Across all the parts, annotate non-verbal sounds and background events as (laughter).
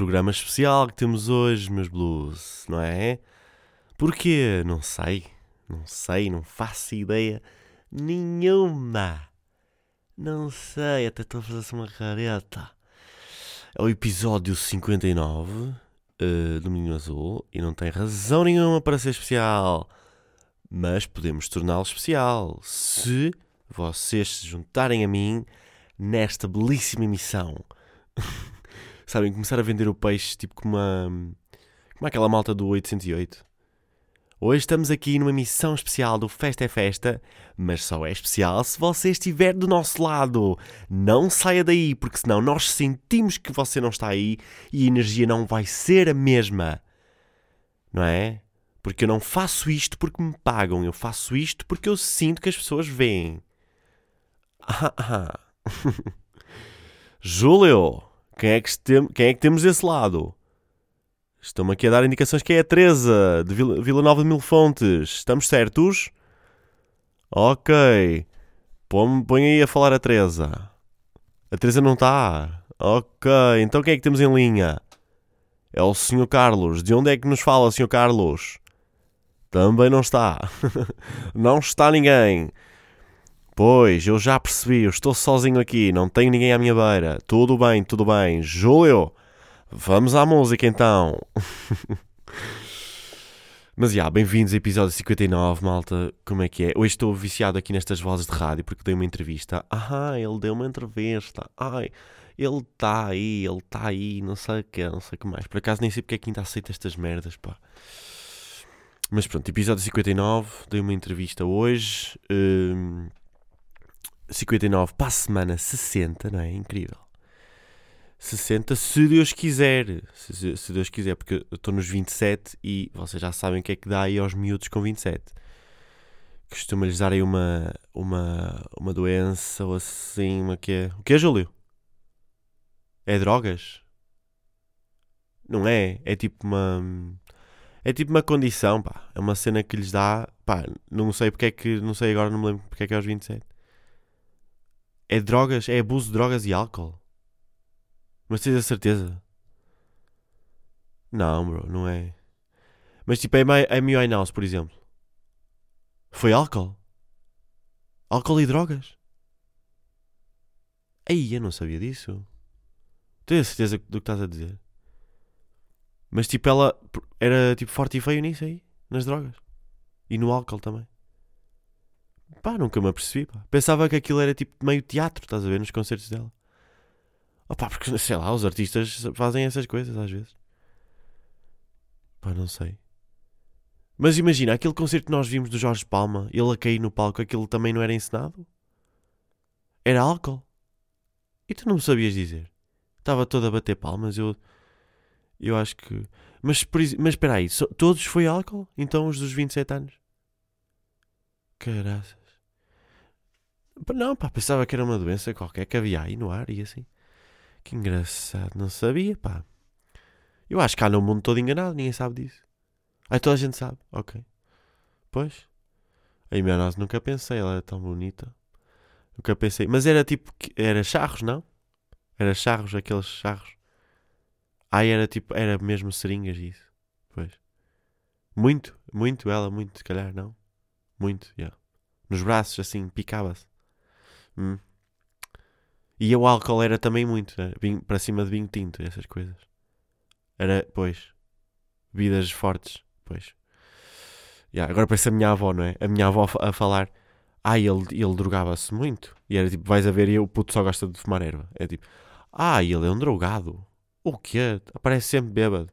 programa especial que temos hoje, meus blues, não é? Porquê? Não sei. Não sei, não faço ideia nenhuma. Não sei, até estou a fazer uma careta. É o episódio 59 uh, do Menino Azul e não tem razão nenhuma para ser especial. Mas podemos torná-lo especial se vocês se juntarem a mim nesta belíssima missão. (laughs) Sabem, começar a vender o peixe tipo como uma. como aquela malta do 808. Hoje estamos aqui numa missão especial do Festa é Festa, mas só é especial se você estiver do nosso lado. Não saia daí, porque senão nós sentimos que você não está aí e a energia não vai ser a mesma. Não é? Porque eu não faço isto porque me pagam, eu faço isto porque eu sinto que as pessoas veem. (laughs) Ah, ah. (laughs) Júlio, quem é, que tem, quem é que temos desse lado? Estão-me aqui a dar indicações que é a Teresa, de Vila, Vila Nova de Mil Fontes. Estamos certos? Ok. Põe, põe aí a falar a Teresa. A Teresa não está? Ok. Então quem é que temos em linha? É o Sr. Carlos. De onde é que nos fala, Sr. Carlos? Também não está. (laughs) não está ninguém. Pois, eu já percebi, eu estou sozinho aqui, não tenho ninguém à minha beira. Tudo bem, tudo bem. Júlio, vamos à música então. (laughs) Mas já, bem-vindos ao episódio 59, malta. Como é que é? Hoje estou viciado aqui nestas vozes de rádio porque dei uma entrevista. Ah, ele deu uma entrevista. Ai, ele está aí, ele está aí, não sei o que, não sei o que mais. Por acaso nem sei porque é que ainda aceita estas merdas, pá. Mas pronto, episódio 59, dei uma entrevista hoje. Hum, 59 para a semana 60, não é? Incrível. 60, se Deus quiser. Se, se Deus quiser, porque eu estou nos 27 e vocês já sabem o que é que dá aí aos miúdos com 27. Costuma-lhes dar aí uma, uma, uma doença ou assim, uma que é. O que é, Júlio? É drogas? Não é? É tipo uma. É tipo uma condição, pá. É uma cena que lhes dá. Pá, não sei porque é que. Não sei agora, não me lembro porque é que é aos 27. É drogas, é abuso de drogas e álcool. Mas tens a certeza? Não, bro, não é. Mas tipo, é Amy Winehouse, por exemplo. Foi álcool? Álcool e drogas? Aí, eu não sabia disso. Tenho a certeza do que estás a dizer. Mas tipo, ela era tipo forte e feio nisso aí, nas drogas. E no álcool também. Pá, nunca me apercebi, pá. Pensava que aquilo era tipo meio teatro, estás a ver, nos concertos dela. Oh, pá, porque (laughs) sei lá, os artistas fazem essas coisas às vezes. Pá, não sei. Mas imagina, aquele concerto que nós vimos do Jorge Palma, ele a cair no palco, aquilo também não era encenado? Era álcool. E tu não me sabias dizer. Estava todo a bater palmas, eu. Eu acho que. Mas, mas espera aí, todos foi álcool? Então os dos 27 anos? Caraças. Não, pá, pensava que era uma doença qualquer que havia aí no ar e assim. Que engraçado, não sabia, pá. Eu acho que há no mundo todo enganado, ninguém sabe disso. Aí toda a gente sabe, ok. Pois. A Imenose nunca pensei, ela era tão bonita. Nunca pensei. Mas era tipo, era charros, não? Era charros, aqueles charros. Aí era tipo, era mesmo seringas isso. Pois. Muito, muito ela, muito, se calhar, não? Muito, já. Yeah. Nos braços, assim, picava-se. Hum. E o álcool era também muito, né? vinho, para cima de vinho tinto, essas coisas. Era, pois, bebidas fortes, pois. Yeah, agora parece a minha avó, não é? A minha avó a falar, ah, ele, ele drogava-se muito. E era tipo, vais a ver, e o puto só gosta de fumar erva. É tipo, ah, ele é um drogado. O quê? Aparece sempre bêbado.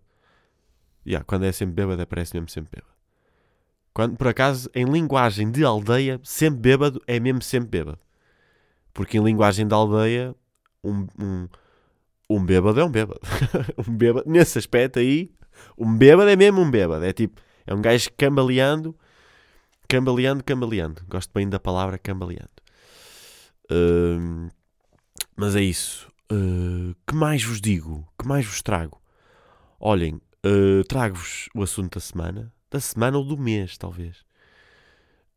Yeah, quando é sempre bêbado, aparece mesmo sempre bêbado. Quando, por acaso, em linguagem de aldeia, sempre bêbado é mesmo sempre bêbado. Porque em linguagem da aldeia, um, um, um bêbado é um bêbado. (laughs) um bêbado. Nesse aspecto aí, um bêbado é mesmo um bêbado. É tipo, é um gajo cambaleando, cambaleando, cambaleando. Gosto bem da palavra cambaleando. Uh, mas é isso. Uh, que mais vos digo? Que mais vos trago? Olhem, uh, trago-vos o assunto da semana. Da semana ou do mês, talvez.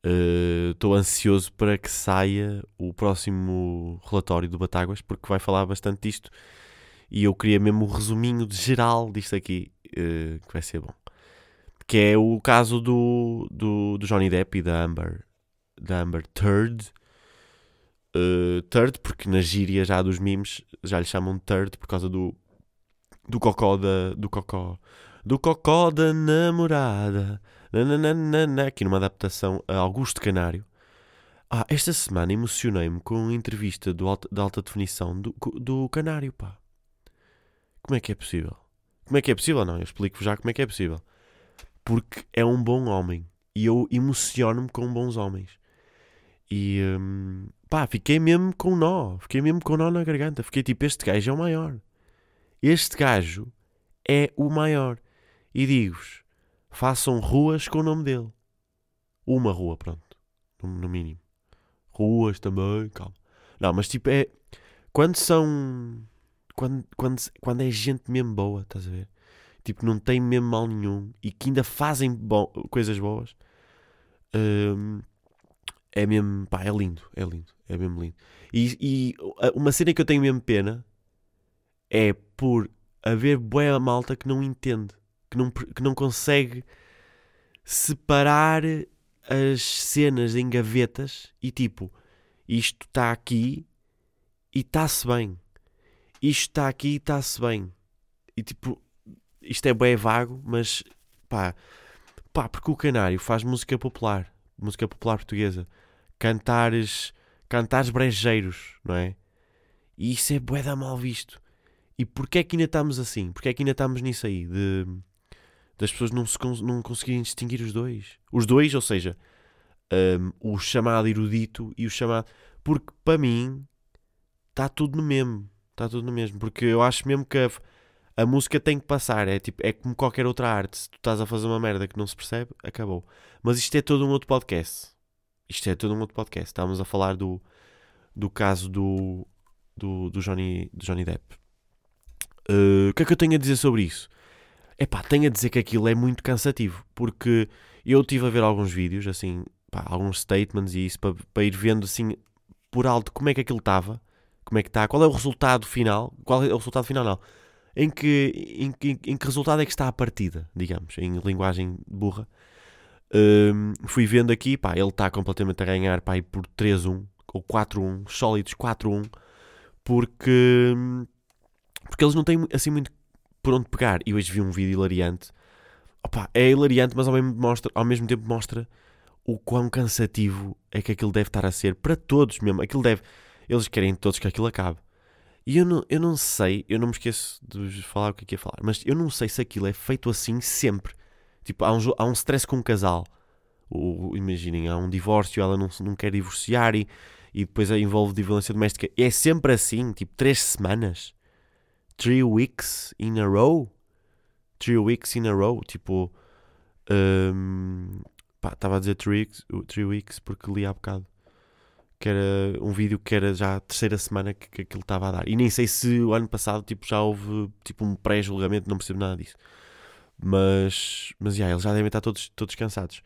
Estou uh, ansioso para que saia o próximo relatório do Batáguas, porque vai falar bastante disto. E eu queria mesmo o resuminho de geral disto aqui, uh, que vai ser bom. Que é o caso do, do, do Johnny Depp e da Amber, da Amber Third. Uh, third, porque na gíria já dos memes já lhe chamam Third por causa do, do cocó da, do cocó do cocó da namorada nananana, aqui numa adaptação a Augusto Canário. Ah, esta semana emocionei-me com uma entrevista do alta, de alta definição do, do Canário, pá. Como é que é possível? Como é que é possível? Não, eu explico já como é que é possível. Porque é um bom homem. E eu emociono-me com bons homens. E hum, pá, fiquei mesmo com nó. Fiquei mesmo com nó na garganta. Fiquei tipo, este gajo é o maior. Este gajo é o maior. E digo-vos, façam ruas com o nome dele. Uma rua, pronto. No, no mínimo. Ruas também, calma. Não, mas tipo, é. Quando são. Quando, quando, quando é gente mesmo boa, estás a ver? Tipo, não tem mesmo mal nenhum e que ainda fazem bo coisas boas. Hum, é mesmo. Pá, é lindo. É lindo. É mesmo lindo. E, e uma cena que eu tenho mesmo pena é por haver boa malta que não entende que não, que não consegue separar as cenas em gavetas e tipo, isto está aqui e está-se bem. Isto está aqui e está-se bem. E tipo, isto é bem vago, mas pá, pá, porque o Canário faz música popular, música popular portuguesa, cantares, cantares brejeiros, não é? E isso é bué da mal visto. E porquê é que ainda estamos assim? Porquê é que ainda estamos nisso aí? De das pessoas não, se, não conseguirem distinguir os dois. Os dois, ou seja, um, o chamado erudito e o chamado. Porque para mim está tudo no mesmo. Está tudo no mesmo. Porque eu acho mesmo que a, a, música tem que passar. É, tipo, é como qualquer outra arte. Se tu estás a fazer uma merda que não se percebe, acabou. Mas isto é todo um outro podcast. Isto é todo um outro podcast. Estávamos a falar do, do caso do, do, do, Johnny, do Johnny Depp. Uh, o que é que eu tenho a dizer sobre isso? Epá, tenho a dizer que aquilo é muito cansativo, porque eu estive a ver alguns vídeos, assim, pá, alguns statements e isso, para, para ir vendo, assim, por alto, como é que aquilo estava, como é que está, qual é o resultado final, qual é o resultado final, não, em que, em, em, em que resultado é que está a partida, digamos, em linguagem burra. Um, fui vendo aqui, pá, ele está completamente a ganhar, pá, por 3-1, ou 4-1, sólidos 4-1, porque, porque eles não têm, assim, muito por onde pegar. E hoje vi um vídeo hilariante. Opa, é hilariante, mas ao mesmo, mostra, ao mesmo tempo mostra o quão cansativo é que aquilo deve estar a ser para todos mesmo. Aquilo deve. Eles querem todos que aquilo acabe. E eu não, eu não sei, eu não me esqueço de falar o que é que ia falar, mas eu não sei se aquilo é feito assim sempre. Tipo, há um, há um stress com um casal. O, imaginem, há um divórcio, ela não, não quer divorciar e, e depois envolve de violência doméstica. É sempre assim, tipo, três semanas three weeks in a row. Three weeks in a row. Tipo, um, estava a dizer three weeks, three weeks porque li há bocado. Que era um vídeo que era já a terceira semana que, que aquilo estava a dar. E nem sei se o ano passado tipo, já houve tipo, um pré-julgamento, não percebo nada disso. Mas, mas yeah, eles já devem estar todos, todos cansados.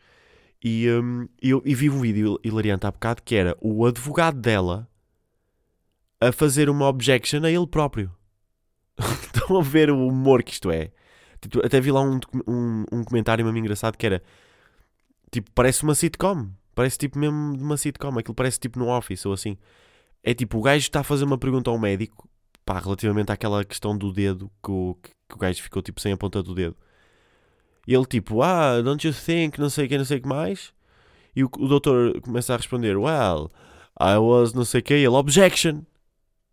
E um, eu e vi um vídeo hilariante há bocado que era o advogado dela a fazer uma objection a ele próprio. (laughs) Estão a ver o humor que isto é? Tipo, até vi lá um, um, um comentário mesmo engraçado que era tipo, parece uma sitcom. Parece tipo mesmo de uma sitcom. Aquilo parece tipo no Office ou assim. É tipo, o gajo está a fazer uma pergunta ao médico, pá, relativamente àquela questão do dedo, que o, que o gajo ficou tipo sem a ponta do dedo. E ele tipo, ah, don't you think, não sei o que, não sei o que mais. E o, o doutor começa a responder, well, I was não sei o que, ele, objection.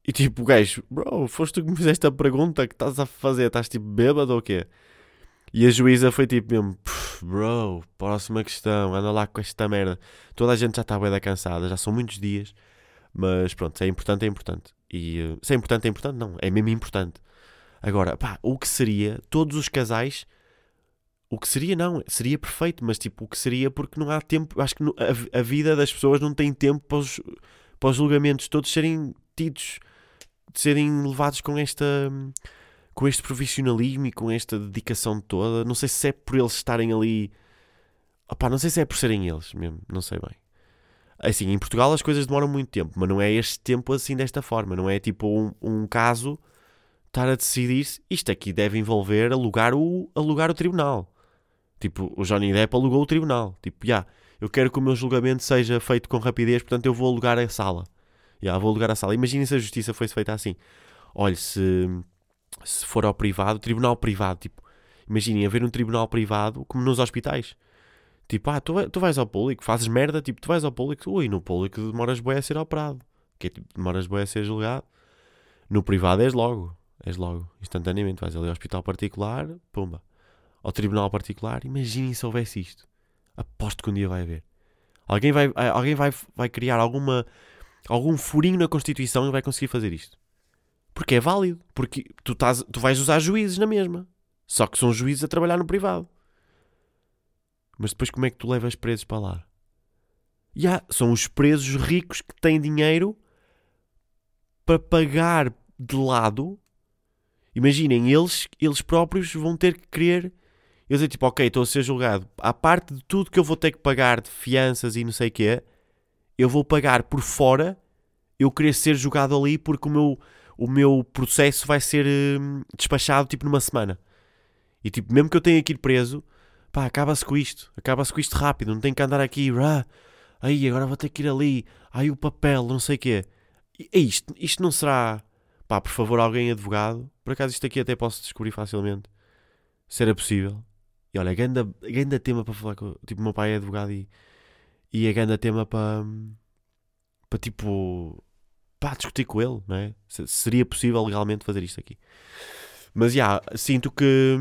E tipo, o gajo, bro, foste tu que me fizeste a pergunta que estás a fazer, estás tipo bêbado ou o quê? E a juíza foi tipo mesmo, bro, próxima questão, anda lá com esta merda. Toda a gente já está bem da cansada, já são muitos dias, mas pronto, se é importante, é importante. E uh, se é importante, é importante, não, é mesmo importante. Agora, pá, o que seria, todos os casais, o que seria não, seria perfeito, mas tipo, o que seria porque não há tempo, acho que a, a vida das pessoas não tem tempo para os, para os julgamentos todos serem tidos de serem levados com esta com este profissionalismo e com esta dedicação toda. Não sei se é por eles estarem ali. Opá, não sei se é por serem eles mesmo, não sei bem. Assim, em Portugal as coisas demoram muito tempo, mas não é este tempo assim desta forma. Não é tipo um, um caso estar a decidir se isto aqui deve envolver alugar o, alugar o tribunal. Tipo, o Johnny Depp alugou o tribunal. Tipo, já, yeah, eu quero que o meu julgamento seja feito com rapidez, portanto eu vou alugar a sala. Yeah, vou alugar a sala. Imaginem se a justiça fosse feita assim. Olha, se, se for ao privado, tribunal privado, tipo, imaginem haver um tribunal privado como nos hospitais. Tipo, ah, tu, tu vais ao público, fazes merda, tipo, tu vais ao público, ui, no público demoras bem a ser operado. Que é tipo, demoras bem a ser julgado. No privado és logo, és logo, instantaneamente. Vais ali ao hospital particular, pumba. Ao tribunal particular, imaginem se houvesse isto. Aposto que um dia vai haver. Alguém vai, alguém vai, vai criar alguma, algum furinho na Constituição e vai conseguir fazer isto. Porque é válido. Porque tu, tás, tu vais usar juízes na mesma. Só que são juízes a trabalhar no privado. Mas depois como é que tu levas presos para lá? Yeah, são os presos ricos que têm dinheiro para pagar de lado. Imaginem, eles, eles próprios vão ter que querer. Eu dizer tipo, ok, estou a ser julgado. À parte de tudo que eu vou ter que pagar de fianças e não sei o quê, eu vou pagar por fora eu querer ser julgado ali porque o meu, o meu processo vai ser hum, despachado tipo numa semana. E tipo, mesmo que eu tenha que ir preso, pá, acaba-se com isto. Acaba-se com isto rápido. Não tenho que andar aqui, aí agora vou ter que ir ali, aí o papel, não sei o quê. É isto, isto não será, pá, por favor, alguém advogado. Por acaso isto aqui até posso descobrir facilmente. Se era possível. E olha, ganda, ganda tema para falar com. Tipo, meu pai é advogado e. E é ganda tema para. Para tipo. Para discutir com ele, não é? Seria possível legalmente fazer isto aqui. Mas já, yeah, sinto que,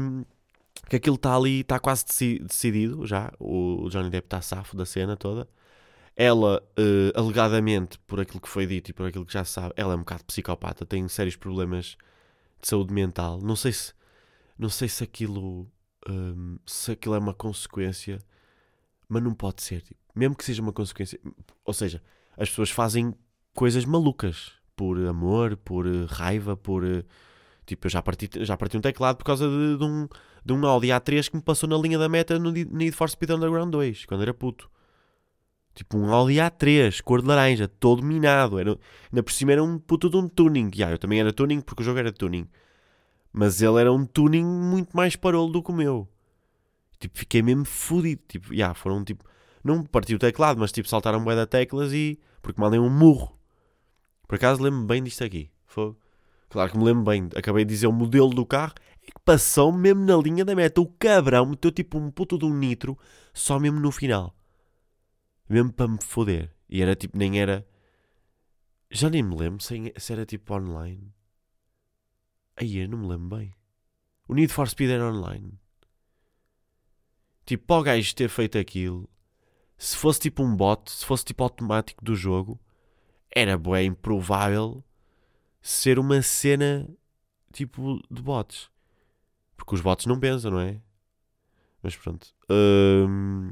que aquilo está ali, está quase decidido já. O Johnny Depp está safo da cena toda. Ela, uh, alegadamente, por aquilo que foi dito e por aquilo que já sabe, ela é um bocado psicopata, tem sérios problemas de saúde mental. Não sei se, não sei se aquilo, um, se aquilo é uma consequência, mas não pode ser. Tipo, mesmo que seja uma consequência, ou seja, as pessoas fazem coisas malucas por amor, por raiva, por uh, Tipo, eu já parti, já parti um teclado por causa de, de, um, de um Audi A3 que me passou na linha da meta no Need for Speed Underground 2, quando era puto. Tipo, um Audi A3, cor de laranja, todo minado. Era, ainda por cima era um puto de um tuning. Yeah, eu também era tuning porque o jogo era tuning. Mas ele era um tuning muito mais parolo do que o meu. Tipo, fiquei mesmo fodido. Tipo, yeah, foram tipo. Não parti o teclado, mas tipo, saltaram bué da teclas e. Porque mandei um murro. Por acaso lembro-me bem disto aqui. Foi. Claro que me lembro bem, acabei de dizer o modelo do carro, é que passou mesmo na linha da meta. O cabrão meteu tipo um puto de um nitro, só mesmo no final. Mesmo para me foder. E era tipo, nem era. Já nem me lembro se, era tipo online. Aí eu não me lembro bem. O Need for Speed era online. Tipo, para o gajo ter feito aquilo, se fosse tipo um bot, se fosse tipo automático do jogo, era bem improvável ser uma cena tipo de bots. Porque os bots não pensam, não é? Mas pronto. Um,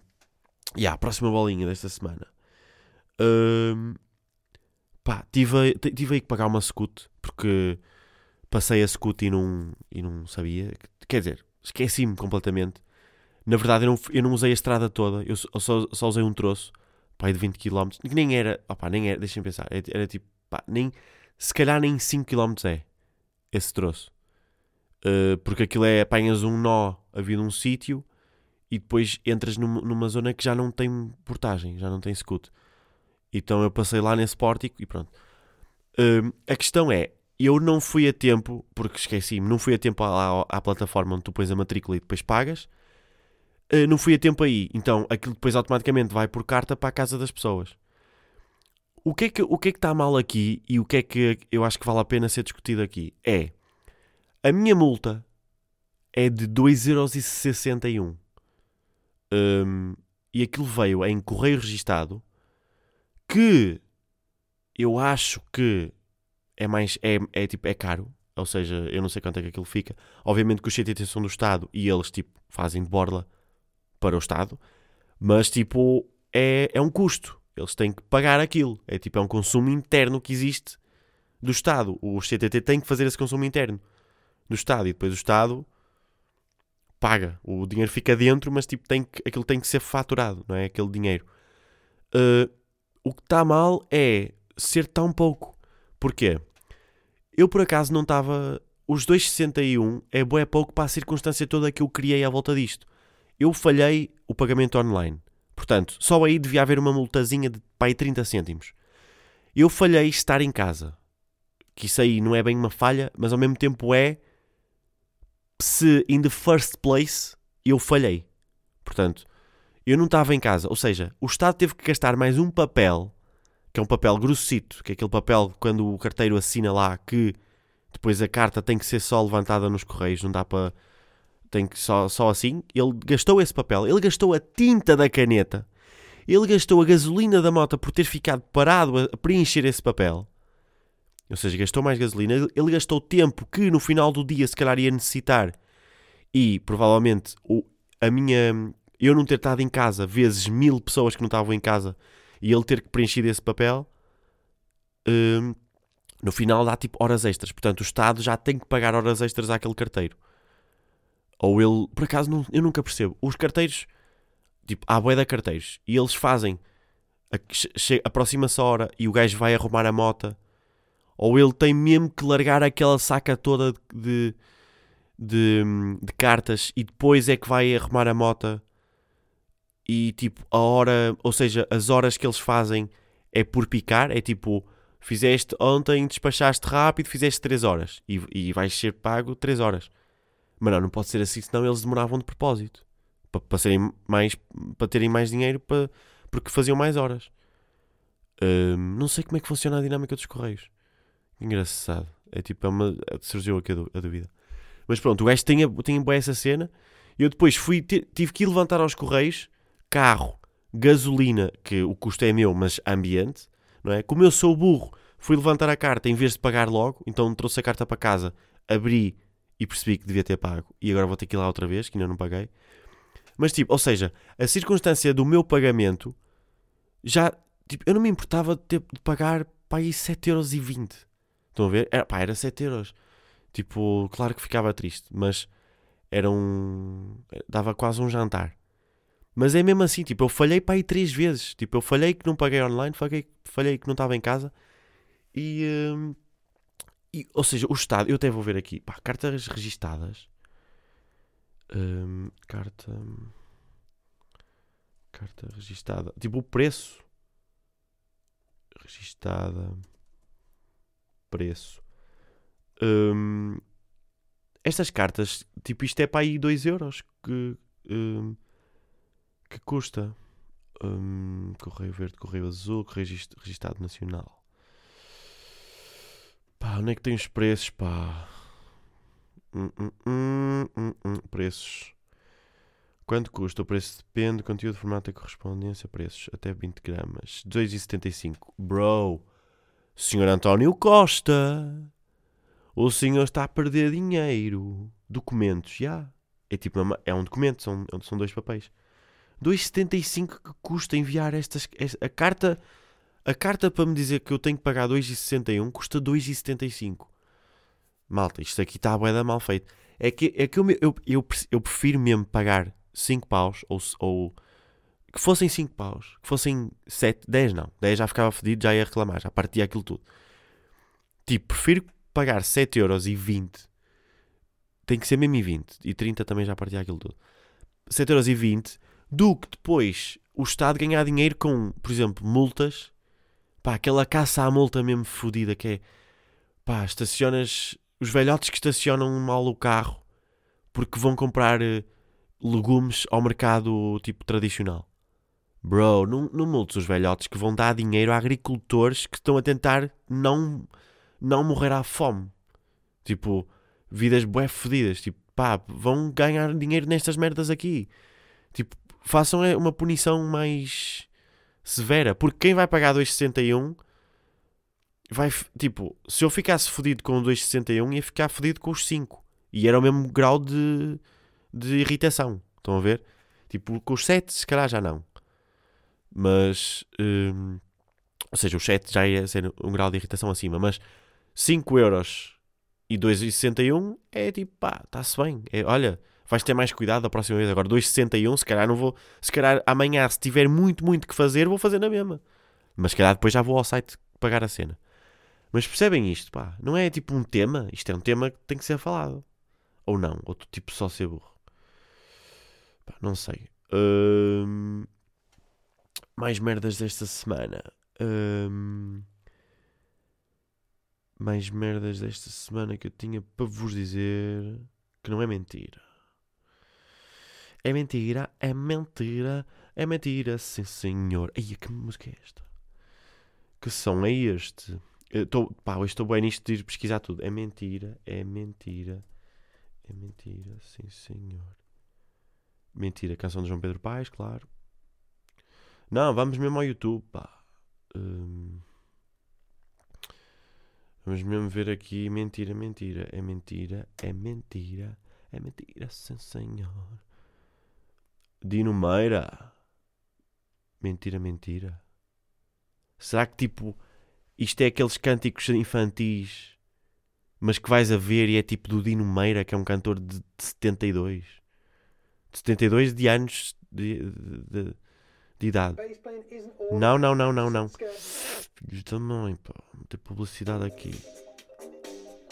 e yeah, a próxima bolinha desta semana. Um, pá, tive, tive aí que pagar uma scoot porque passei a scoot e não, e não sabia. Quer dizer, esqueci-me completamente. Na verdade, eu não, eu não usei a estrada toda, eu só, só usei um troço, pá, de 20 km, que nem era, opá, nem era, deixem pensar, era, era tipo, pá, nem, se calhar nem 5 km é esse troço. Uh, porque aquilo é apanhas um nó a vir num sítio e depois entras numa, numa, zona que já não tem portagem, já não tem scoot. Então eu passei lá nesse pórtico e pronto. Uh, a questão é, eu não fui a tempo, porque esqueci-me, não fui a tempo à, à, plataforma onde tu pões a matrícula e depois pagas. Uh, não fui a tempo aí, então aquilo depois automaticamente vai por carta para a casa das pessoas. O que, é que, o que é que está mal aqui e o que é que eu acho que vale a pena ser discutido aqui? É a minha multa é de 2,61€ um, e aquilo veio em correio registado que eu acho que é mais é, é tipo é caro. Ou seja, eu não sei quanto é que aquilo fica. Obviamente que os CTT são do Estado e eles tipo fazem de borla para o Estado mas tipo é, é um custo eles têm que pagar aquilo. É tipo, é um consumo interno que existe do Estado. O CTT tem que fazer esse consumo interno do Estado e depois o Estado paga. O dinheiro fica dentro, mas tipo, tem que, aquilo tem que ser faturado, não é? Aquele dinheiro. Uh, O que está mal é ser tão pouco. Porquê? Eu por acaso não estava. Os 2,61 é pouco para a circunstância toda que eu criei à volta disto. Eu falhei o pagamento online. Portanto, só aí devia haver uma multazinha de pai 30 cêntimos. Eu falhei estar em casa. Que isso aí não é bem uma falha, mas ao mesmo tempo é se in the first place eu falhei. Portanto, eu não estava em casa. Ou seja, o Estado teve que gastar mais um papel, que é um papel grossito, que é aquele papel quando o carteiro assina lá que depois a carta tem que ser só levantada nos correios, não dá para. Tem que só, só assim. Ele gastou esse papel, ele gastou a tinta da caneta, ele gastou a gasolina da moto por ter ficado parado a preencher esse papel. Ou seja, gastou mais gasolina, ele gastou tempo que no final do dia se calhar ia necessitar e provavelmente o, a minha eu não ter estado em casa vezes mil pessoas que não estavam em casa e ele ter que preencher esse papel hum, no final dá tipo horas extras portanto o Estado já tem que pagar horas extras àquele carteiro ou ele, por acaso não, eu nunca percebo. Os carteiros, tipo, há bué de carteiros e eles fazem aproxima-se a hora e o gajo vai arrumar a mota. Ou ele tem mesmo que largar aquela saca toda de, de, de, cartas e depois é que vai arrumar a mota. E tipo a hora, ou seja, as horas que eles fazem é por picar, é tipo fizeste ontem, despachaste rápido, fizeste 3 horas. E, e vais ser pago 3 horas. Mas não, não pode ser assim, senão eles demoravam de propósito para, para, serem mais, para terem mais dinheiro para, porque faziam mais horas. Hum, não sei como é que funciona a dinâmica dos correios. Engraçado. É tipo, é uma, surgiu aqui a dúvida. Mas pronto, o gajo tinha, tinha boa essa cena. E eu depois fui, tive que ir levantar aos correios carro, gasolina, que o custo é meu, mas ambiente, não é? Como eu sou burro, fui levantar a carta em vez de pagar logo, então trouxe a carta para casa, abri e percebi que devia ter pago. E agora vou ter que ir lá outra vez, que ainda não paguei. Mas tipo, ou seja, a circunstância do meu pagamento já, tipo, eu não me importava de, ter, de pagar para aí 7,20€. Estão a ver? Era, pá, era 7 euros. Tipo, claro que ficava triste, mas era um. dava quase um jantar. Mas é mesmo assim, tipo, eu falhei para aí três vezes. Tipo, eu falhei que não paguei online, falhei, falhei que não estava em casa. E, hum, e, Ou seja, o Estado, eu até vou ver aqui, pá, cartas registadas. Hum, carta. Carta registada. Tipo, o preço. Registada preço. Um, estas cartas, tipo, isto é para aí 2 euros que, um, que custa. Um, correio verde, correio azul, correio registado nacional. Pá, onde é que tem os preços, pá? Hum, hum, hum, preços. Quanto custa? O preço depende, conteúdo, formato e correspondência, preços. Até 20 gramas. 2,75. Bro, Senhor António Costa, o senhor está a perder dinheiro. Documentos, já. É tipo, é um documento, são, são dois papéis. 2,75 que custa enviar estas, esta, a carta. A carta para me dizer que eu tenho que pagar 2,61 custa 2,75. Malta, isto aqui está a boeda mal feito. É que, é que eu, eu, eu, eu prefiro mesmo pagar 5 paus ou, ou que fossem 5 paus, que fossem 7, 10 não. 10 já ficava fedido, já ia reclamar, já partia aquilo tudo. Tipo, prefiro pagar 7 euros e 20. Tem que ser mesmo e 20. E 30 também já partia aquilo tudo. 7 euros e 20 do que depois o Estado ganhar dinheiro com, por exemplo, multas. Pá, aquela caça à multa mesmo fodida que é... Pá, estacionas... Os velhotes que estacionam mal o carro porque vão comprar eh, legumes ao mercado tipo tradicional. Bro, não, não multes os velhotes que vão dar dinheiro a agricultores que estão a tentar não, não morrer à fome. Tipo, vidas bué fodidas. Tipo, pá, vão ganhar dinheiro nestas merdas aqui. Tipo, façam é, uma punição mais severa. Porque quem vai pagar 2,61 vai, tipo, se eu ficasse fodido com 2,61 ia ficar fodido com os 5. E era o mesmo grau de, de irritação. Estão a ver? Tipo, com os 7 se calhar já não. Mas, hum, ou seja, o 7 já ia ser um grau de irritação acima, mas 5 euros e 2,61 é tipo, pá, está-se bem. É, olha, vais ter mais cuidado da próxima vez. Agora 2,61, se calhar não vou, se calhar amanhã, se tiver muito, muito que fazer, vou fazer na mesma. Mas se calhar depois já vou ao site pagar a cena. Mas percebem isto, pá? Não é tipo um tema. Isto é um tema que tem que ser falado. Ou não. Ou tu tipo só ser burro. Pá, não sei. Hum, mais merdas desta semana. Hum, mais merdas desta semana que eu tinha para vos dizer que não é mentira. É mentira, é mentira, é mentira, sim senhor. Ai, que música é esta? Que som é este? Eu pá, hoje estou bem nisto de ir pesquisar tudo. É mentira, é mentira, é mentira, sim senhor. Mentira, canção de João Pedro Paes, claro. Não, vamos mesmo ao YouTube, pá. Hum, vamos mesmo ver aqui. Mentira, mentira, é mentira, é mentira, é mentira, sim senhor. Dino Meira. Mentira, mentira. Será que tipo isto é aqueles cânticos infantis, mas que vais a ver e é tipo do Dino Meira, que é um cantor de, de 72. De 72 de anos de, de, de idade. Não, não, não, não, não. Filhos da mãe, pá. Muita publicidade aqui.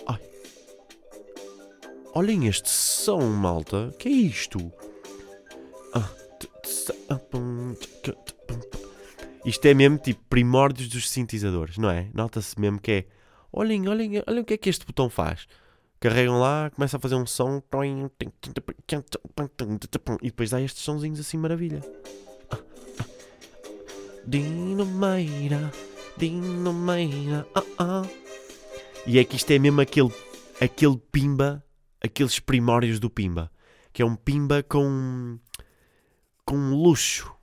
Ai. Olhem este som, malta. Que é isto? Ah. Isto é mesmo tipo primórdios dos sintetizadores, não é? Nota-se mesmo que é. Olhem, olhem, olhem o que é que este botão faz. Carregam lá, começa a fazer um som. E depois dá estes sonzinhos assim, maravilha. Dino Meira, Dino Meira, ah, ah. E é que isto é mesmo aquele, aquele pimba, aqueles primórdios do pimba. Que é um pimba com, com luxo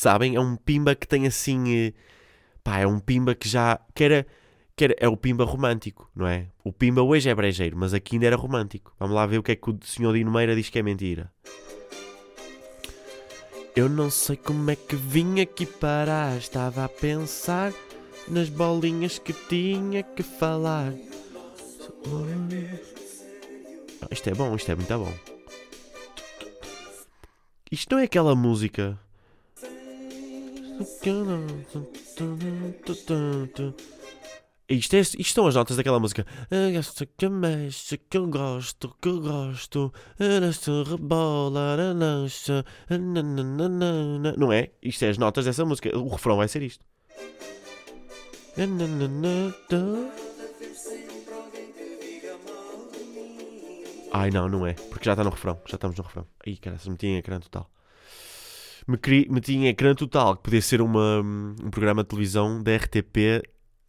sabem? É um pimba que tem assim. Eh, pá, é um pimba que já. Que era, que era, é o pimba romântico, não é? O pimba hoje é brejeiro, mas aqui ainda era romântico. Vamos lá ver o que é que o senhor Dino Meira diz que é mentira. Eu não sei como é que vim aqui parar. Estava a pensar nas bolinhas que tinha que falar. Isto é bom, isto é muito bom. Isto não é aquela música isto, é, isto são as notas daquela música. Gosto que mexe, que eu gosto, que eu gosto. rebola, Não é? Isto é as notas dessa música. O refrão vai ser isto. Ai não, não é. Porque já está no refrão. Já estamos no refrão. Aí, se meti em ecrã total me meti em ecrã total, que podia ser uma, um programa de televisão da RTP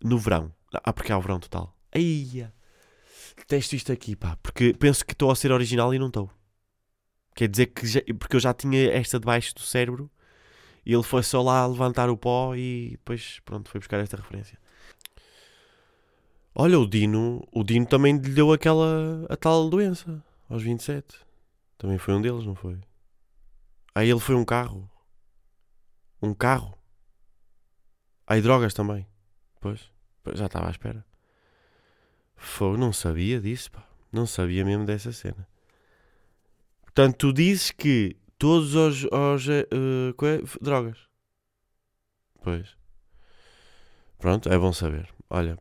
no verão. Ah, porque há o verão total. Aí, detesto isto aqui, pá, porque penso que estou a ser original e não estou. Quer dizer que, já, porque eu já tinha esta debaixo do cérebro e ele foi só lá levantar o pó e depois, pronto, foi buscar esta referência. Olha, o Dino, o Dino também lhe deu aquela, a tal doença, aos 27. Também foi um deles, não foi? Aí ele foi um carro. Um carro. Aí drogas também. Pois, pois já estava à espera. Fogo, não sabia disso, pá. Não sabia mesmo dessa cena. Portanto, tu dizes que todos os, os uh, drogas. Pois. Pronto, é bom saber. Olha,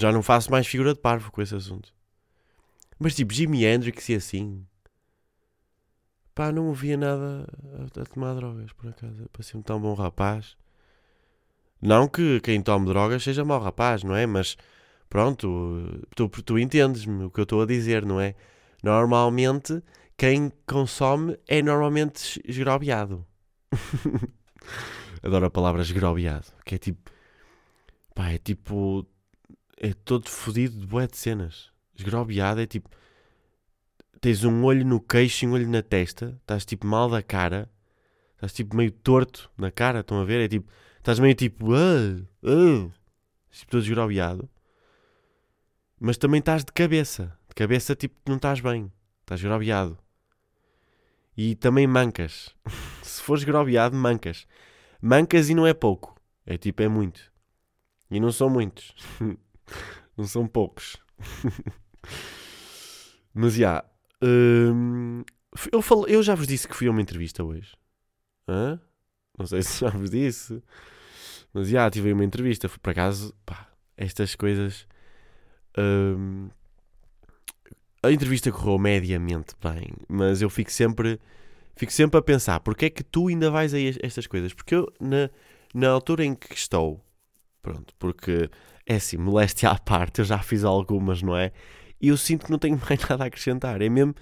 já não faço mais figura de parvo com esse assunto. Mas tipo, Jimi Hendrix e assim. Pá, não ouvia nada a, a tomar drogas, por acaso. Parecia-me tão bom rapaz. Não que quem tome drogas seja mau rapaz, não é? Mas pronto, tu, tu entendes-me o que eu estou a dizer, não é? Normalmente, quem consome é normalmente esgrobiado. (laughs) Adoro a palavra esgrobiado, que é tipo. Pá, é tipo. É todo fodido de boé de cenas. Esgrobiado é tipo tens um olho no queixo e um olho na testa, estás tipo mal da cara, estás tipo meio torto na cara, estão a ver? É tipo, estás meio tipo, ah, ah, tipo todo esgrobiado, mas também estás de cabeça, de cabeça tipo não estás bem, estás esgrobiado. E também mancas. (laughs) Se fores esgrobiado, mancas. Mancas e não é pouco. É tipo, é muito. E não são muitos. (laughs) não são poucos. (laughs) Mas já, yeah, Hum, eu, eu já vos disse que fui a uma entrevista hoje. Hã? Não sei se já vos disse. Mas já, tive aí uma entrevista. Por acaso, pá, estas coisas. hum, a entrevista correu mediamente bem, mas eu fico sempre. Fico sempre a pensar, porque é que tu ainda vais a es- estas coisas? Porque eu, na, na altura em que estou, pronto, porque é assim, moléstia à parte, eu já fiz algumas, não é? E eu sinto que não tenho (laughs) mais nada a acrescentar. É mesmo,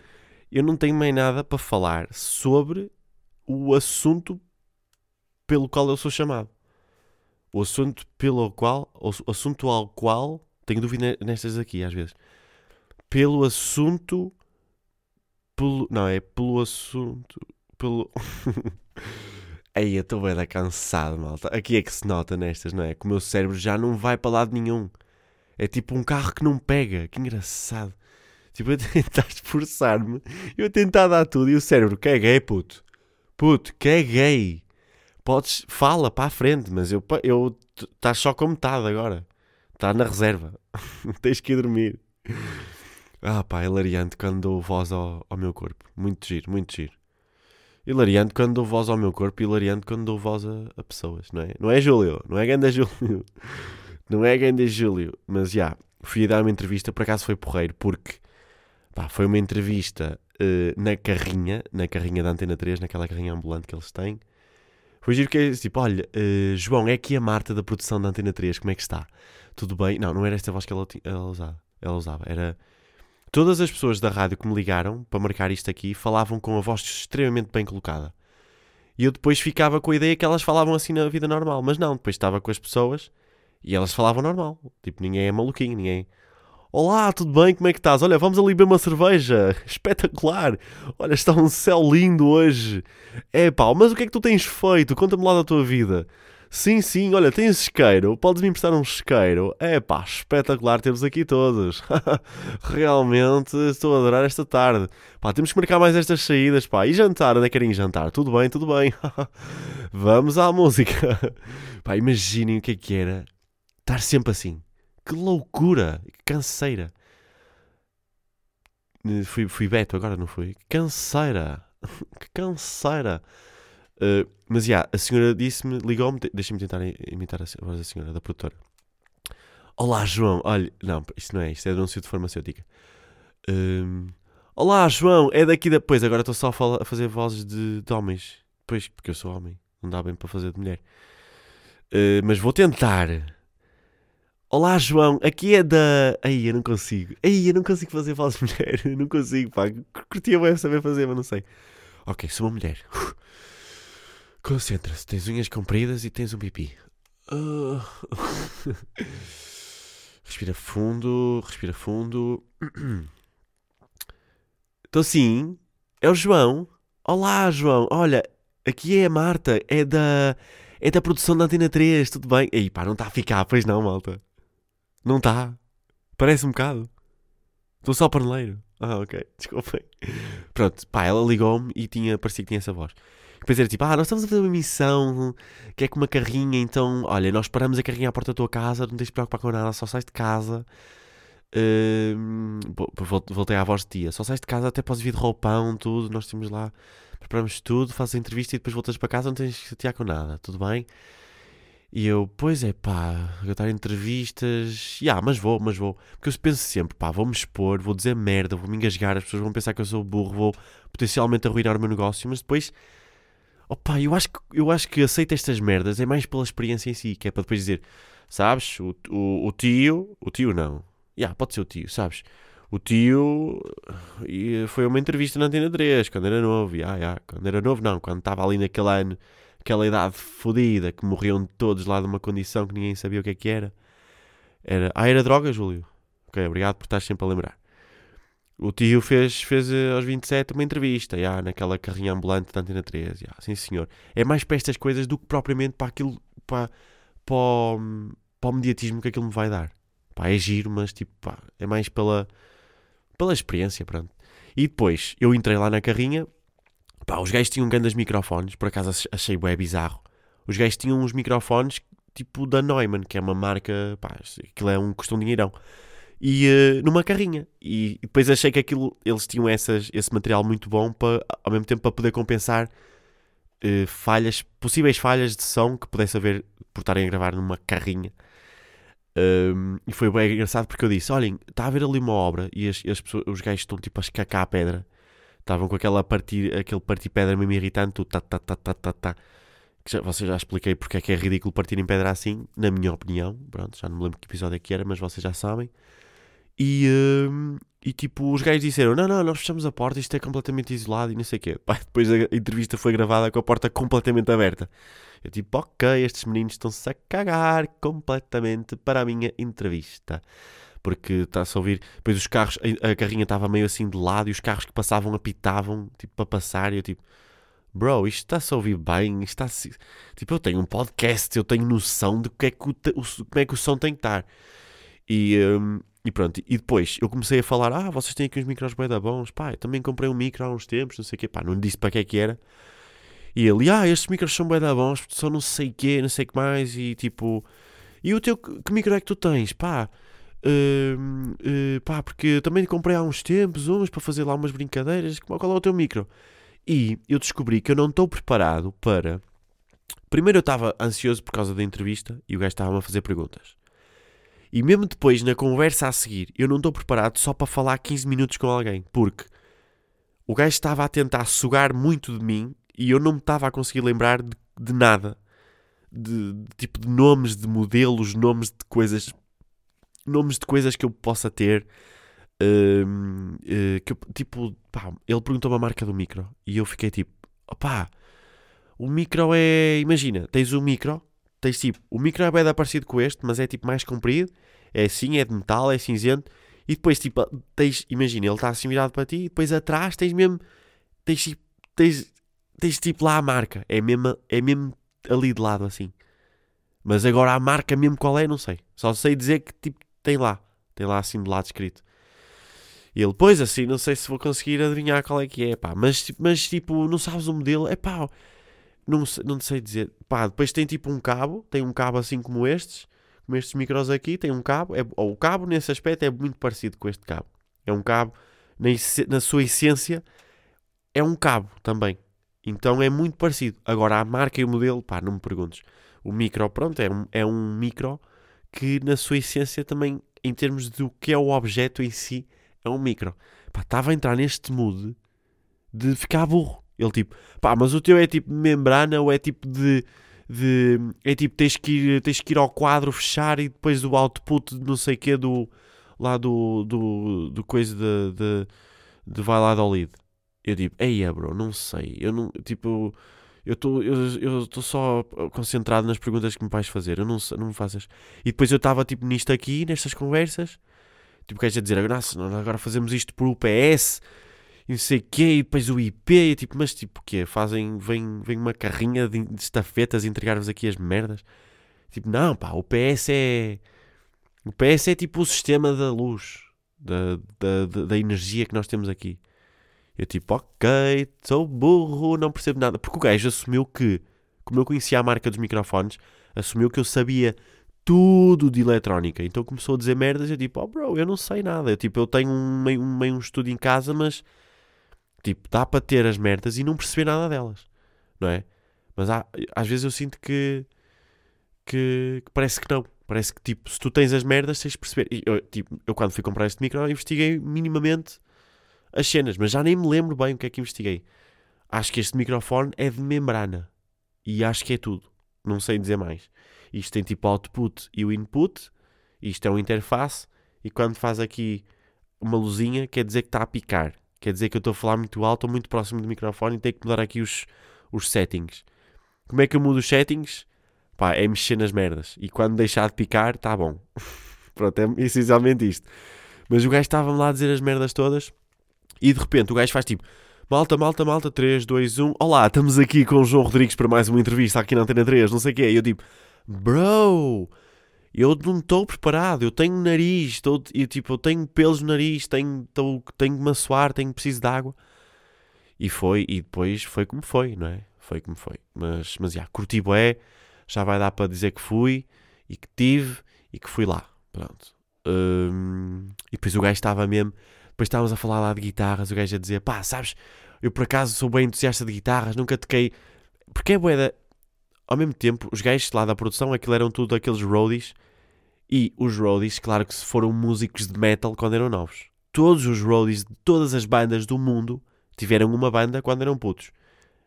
eu não tenho mais nada para falar sobre o assunto pelo qual eu sou chamado. O assunto pelo qual, o assunto ao qual, tenho dúvida nestas aqui às vezes. Pelo assunto, pelo, não, é pelo assunto, pelo... (laughs) Aí, eu estou bem cansado, malta. Aqui é que se nota nestas, não é? Que o meu cérebro já não vai para lado nenhum. É tipo um carro que não pega. Que engraçado. Tipo, (laughs) eu tentar esforçar-me. Eu tentar dar tudo. E o cérebro, caguei, puto. Puto, caguei. Podes, fala para a frente, mas eu, eu estás só com metade agora. Está na reserva. (laughs) Tens que ir dormir. Ah, pá, hilariante quando dou voz ao, ao meu corpo. Muito giro, muito giro. Hilariante quando dou voz ao meu corpo, hilariante quando dou voz a, a pessoas, não é? Não é Júlio, não é ganda Júlio. (laughs) Não é ganda Júlio. Mas já, fui dar uma entrevista, por acaso foi porreiro, porque pá, foi uma entrevista eh, na carrinha, na carrinha da Antena 3, naquela carrinha ambulante que eles têm. Foi giro que é tipo, olha, eh, João, é aqui a Marta da produção da Antena 3, como é que está? Tudo bem? Não, não era esta voz que ela, ela usava. Ela usava, era... Todas as pessoas da rádio que me ligaram para marcar isto aqui falavam com a voz extremamente bem colocada. E eu depois ficava com a ideia que elas falavam assim na vida normal. Mas não, depois estava com as pessoas e elas falavam normal. Tipo, ninguém é maluquinho, ninguém. Olá, tudo bem? Como é que estás? Olha, vamos ali beber uma cerveja. (laughs) Espetacular. Olha, está um céu lindo hoje. É pá, mas o que é que tu tens feito? Conta-me lá da tua vida. Sim, sim, olha, tens isqueiro. Podes-me emprestar um isqueiro. É pá, espetacular termos aqui todos. (laughs) Realmente estou a adorar esta tarde. Pá, temos que marcar mais estas saídas, pá. E jantar? Onde é que querem jantar? Tudo bem, tudo bem. (laughs) Vamos à música. (laughs) Pá, imaginem o que é que era estar sempre assim. Que loucura, que canseira. Fui, fui Beto agora, não fui? Canseira. que canseira. Eh, mas já, a senhora disse-me, ligou-me, de- deixa-me tentar imitar a voz da senhora, da produtora. Olá, João. Olha, não, isto não é, isto é anúncio de farmacêutica. Hum, Olá, João, é daqui da. Pois, agora estou só a, a fazer vozes de, de homens. Pois, porque eu sou homem, não dá bem para fazer de mulher. Eh, mas vou tentar. Olá, João, aqui é da. Aí, eu não consigo. Aí, eu não consigo fazer voz de mulher. (laughs) Eu não consigo, pá. Curtia bem saber fazer, mas não sei. Ok, sou uma mulher. (laughs) Concentra-se, tens unhas compridas e tens um pipi. Ah. (laughs) Respira fundo, respira fundo. Estou sim, é o João. Olá, João. Olha, aqui é a Marta, é da é da produção da Antena 3, tudo bem? Ei, pá, não está a ficar, pois não, malta. Não está. Parece um bocado. Estou só paneleiro. Ah, ok, (laughs) desculpem. Pronto, pá, ela ligou-me e tinha, parecia que tinha essa voz. Depois era tipo, ah, nós estamos a fazer uma missão que é com uma carrinha, então, olha, nós paramos a carrinha à porta da tua casa, não tens de preocupar com nada, só sais de casa. Vol- voltei à voz de tia, só sais de casa, até podes vir de roupão, tudo, nós temos lá, preparamos tudo, fazes a entrevista e depois voltas para casa, não tens de chatear com nada, tudo bem? E eu, pois é pá, eu estar entrevistas, já, mas vou, mas vou. Porque eu penso sempre, pá, vou-me expor, vou dizer merda, vou me engasgar, as pessoas vão pensar que eu sou burro, vou potencialmente arruinar o meu negócio, mas depois, opá, eu acho, que, eu acho que aceito estas merdas, é mais pela experiência em si, que é para depois dizer, sabes, o, o, o tio, o tio não, já, pode ser o tio, sabes, o tio foi uma entrevista na Antena 3, quando era novo, já, já, quando era novo não, quando estava ali naquele ano, aquela idade fodida, que morriam todos lá de uma condição que ninguém sabia o que é que era. Era, ah, era droga, Júlio? Ok, obrigado por estar sempre a lembrar. O tio fez, fez eh, aos 27 uma entrevista, já, naquela carrinha ambulante da Antena 3, já, sim senhor. É mais para estas coisas do que propriamente para aquilo, para, para, o, para o mediatismo que aquilo me vai dar. Pá, é giro, mas tipo, pá, é mais pela, pela experiência, pronto. E depois, eu entrei lá na carrinha, pá, os gajos tinham grandes microfones, por acaso ach- achei bem bizarro. Os gajos tinham uns microfones tipo da Neumann, que é uma marca, pá, aquilo é um, custa um dinheirão. E eh, numa carrinha. E depois achei que aquilo, eles tinham essas, esse material muito bom para, ao mesmo tempo, para poder compensar eh, falhas, possíveis falhas de som que pudesse haver por estarem a gravar numa carrinha. Um, e foi bem engraçado porque eu disse: Olhem, está a haver ali uma obra e as, as pessoas, os gajos estão tipo a escacar a pedra. Estavam com aquela partir, aquele partir pedra mesmo irritante, tá, tá, tá, tá, tá, tá. Que já, vocês já expliquei porque é que é ridículo partir em pedra assim, na minha opinião. Pronto, já não me lembro que episódio é que era, mas vocês já sabem. E, um, e tipo, os gajos disseram: Não, não, nós fechamos a porta, isto é completamente isolado e não sei o quê. Pá, (laughs) depois a entrevista foi gravada com a porta completamente aberta. Eu tipo, ok, estes meninos estão-se a cagar completamente para a minha entrevista. Porque está-se a ouvir. Depois os carros, a, carrinha estava meio assim de lado e os carros que passavam apitavam, tipo, para passar. E eu tipo, bro, isto está-se a ouvir bem. Está Tipo, eu tenho um podcast, eu tenho noção de que é que o, o, como é que o som tem que estar. E, um, e pronto, e depois eu comecei a falar: Ah, vocês têm aqui uns micros bem da bons, pá, eu também comprei um micro há uns tempos, não sei o quê, pá, não disse para que é que era. E ele, ah, estes micros são bem da bons, são não sei o quê, não sei o que mais, e tipo, e o teu, que micro é que tu tens? Pá, uh, uh, pá, porque também comprei há uns tempos uns para fazer lá umas brincadeiras, qual é o teu micro? E eu descobri que eu não estou preparado para. Primeiro eu estava ansioso por causa da entrevista e o gajo estava-me a fazer perguntas. E mesmo depois, na conversa a seguir, eu não estou preparado só para falar 15 minutos com alguém, porque o gajo estava a tentar sugar muito de mim e eu não me estava a conseguir lembrar de, de nada. De, de, tipo de nomes de modelos, nomes de coisas, nomes de coisas que eu possa ter. Uh, uh, que eu, tipo, pá, ele perguntou-me a marca do micro e eu fiquei tipo, opá, o micro é. Imagina, tens um micro, tens tipo, o micro é parecido com este, mas é tipo mais comprido, é assim, é de metal, é cinzento, e depois tipo, tens, imagina, ele está assim virado para ti, e depois atrás tens mesmo, tens tipo, tens tens tipo lá a marca. É mesmo, é mesmo ali de lado assim. Mas agora a marca mesmo qual é, não sei. Só sei dizer que tipo tem lá. Tem lá assim de lado escrito. E ele, pois assim, não sei se vou conseguir adivinhar qual é que é, pá. Mas, mas tipo, não sabes o modelo? É pá, não, não sei dizer. Pá, depois tem tipo um cabo. Tem um cabo assim como estes. Como estes micros aqui. Tem um cabo. É, o cabo nesse aspecto é muito parecido com este cabo. É um cabo, na, na sua essência, é um cabo também. Então é muito parecido. Agora a marca e o modelo, pá, não me perguntes. O micro, pronto, é um, é um micro que na sua essência também, em termos do que é o objeto em si, é um micro. Pá, estava a entrar neste mood de ficar burro. Ele tipo, pá, mas o teu é tipo de membrana ou é tipo de. de é tipo, tens que, ir, tens que ir ao quadro fechar e depois do output de não sei o quê do. lá do. do, do coisa de, de, de vai lá do lead. Eu digo, ei, bro, não sei. Eu não, tipo, eu estou eu, estou só concentrado nas perguntas que me vais fazer. Eu não, não me faças. E depois eu estava, tipo, nisto aqui, nestas conversas. Tipo, queres dizer, nossa, agora fazemos isto por UPS e não sei o quê, e depois o IP, e tipo, mas tipo, o quê? Fazem, vem, vem uma carrinha de, estafetas entregar-vos aqui as merdas. Tipo, não, pá, o PS é. O PS é tipo o sistema da luz, da, da, da, da energia que nós temos aqui. Eu tipo, ok, sou burro, não percebo nada. Porque o gajo assumiu que, como eu conhecia a marca dos microfones, assumiu que eu sabia tudo de eletrónica. Então começou a dizer merdas. Eu tipo, oh bro, eu não sei nada. Eu tipo, eu tenho um meio um, meio um estudo em casa, mas tipo, dá para ter as merdas e não perceber nada delas, não é? Mas há, às vezes eu sinto que, que, que, parece que não. Parece que tipo, se tu tens as merdas, tens de perceber. E, eu, tipo, eu quando fui comprar este micro, investiguei minimamente as cenas, mas já nem me lembro bem o que é que investiguei. Acho que este microfone é de membrana. E acho que é tudo. Não sei dizer mais. Isto tem tipo output e o input. Isto é uma interface. E quando faz aqui uma luzinha, quer dizer que está a picar. Quer dizer que eu estou a falar muito alto ou muito próximo do microfone e tenho que mudar aqui os, os settings. Como é que eu mudo os settings? Pá, é mexer nas merdas. E quando deixar de picar, está bom. (laughs) Pronto, é essencialmente isto. Mas o gajo estava-me lá a dizer as merdas todas. E de repente o gajo faz tipo: Malta, malta, malta, 3, 2, 1. Olá, estamos aqui com o João Rodrigues para mais uma entrevista aqui na Antena 3, não sei o quê. E eu tipo: Bro, eu não estou preparado, eu tenho nariz, estou, eu, tipo, eu tenho pelos no nariz, tenho, tô, tenho que me assoar, tenho preciso de água. E foi, e depois foi como foi, não é? Foi como foi. Mas, mas já, curti bué, já vai dar para dizer que fui, e que tive, e que fui lá. Pronto. Hum, e depois o gajo estava mesmo depois estávamos a falar lá de guitarras, o gajo a dizer, pá, sabes, eu por acaso sou bem entusiasta de guitarras, nunca toquei. Porque é boeda. Ao mesmo tempo, os gajos lá da produção, aquilo eram tudo aqueles roadies. E os roadies, claro que se foram músicos de metal quando eram novos. Todos os roadies de todas as bandas do mundo tiveram uma banda quando eram putos.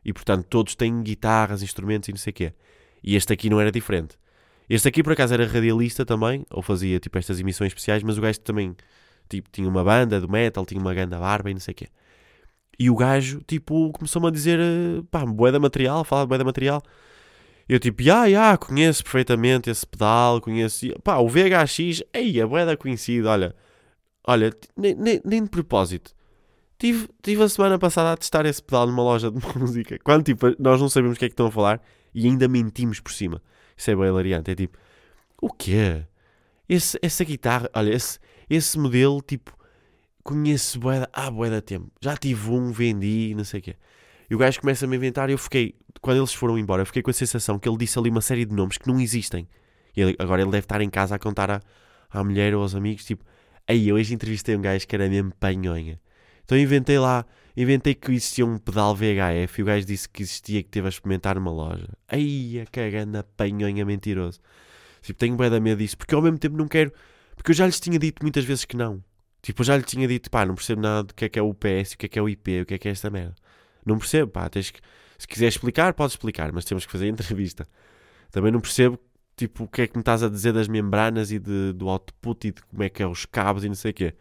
E portanto, todos têm guitarras, instrumentos e não sei o quê. E este aqui não era diferente. Este aqui, por acaso, era radialista também, ou fazia tipo estas emissões especiais, mas o gajo também tipo, tinha uma banda do metal, tinha uma ganda barba e não sei o quê. E o gajo, tipo, começou-me a dizer, eh, pá, boeda material, falar de boeda material. Eu tipo, ah, yeah, conheço perfeitamente esse pedal, conheço, pá, o VHX, ei, a boeda conhecido, olha, olha, nem, nem, nem de propósito. Tive, tive a semana passada a testar esse pedal numa loja de (laughs) música. Quando, tipo, nós não sabemos o que é que estão a falar e ainda mentimos por cima. Isso é bem hilariante. É tipo, o quê? Esse, essa guitarra, olha, esse, esse modelo, tipo, conheço boeda há boeda tempo. Já tive um, vendi, não sei o quê. E o gajo começa a me inventar e eu fiquei, quando eles foram embora, eu fiquei com a sensação que ele disse ali uma série de nomes que não existem. E ele, agora ele deve estar em casa a contar à, à mulher ou aos amigos, tipo, aí eu hoje entrevistei um gajo que era mesmo panhonha. Então inventei lá, inventei que existia um pedal VHF e o gajo disse que existia que teve a experimentar numa loja. Aí a caganda panhonha mentiroso. Tipo, tenho bem da medo disso, porque ao mesmo tempo não quero. Porque eu já lhes tinha dito muitas vezes que não. Tipo, eu já lhe tinha dito, pá, não percebo nada do que é que é o PS, o que é que é o IP, o que é que é esta merda. Não percebo, pá, tens que. Se quiser explicar, podes explicar, mas temos que fazer entrevista. Também não percebo, tipo, o que é que me estás a dizer das membranas e de, do output e de como é que é os cabos e não sei o quê.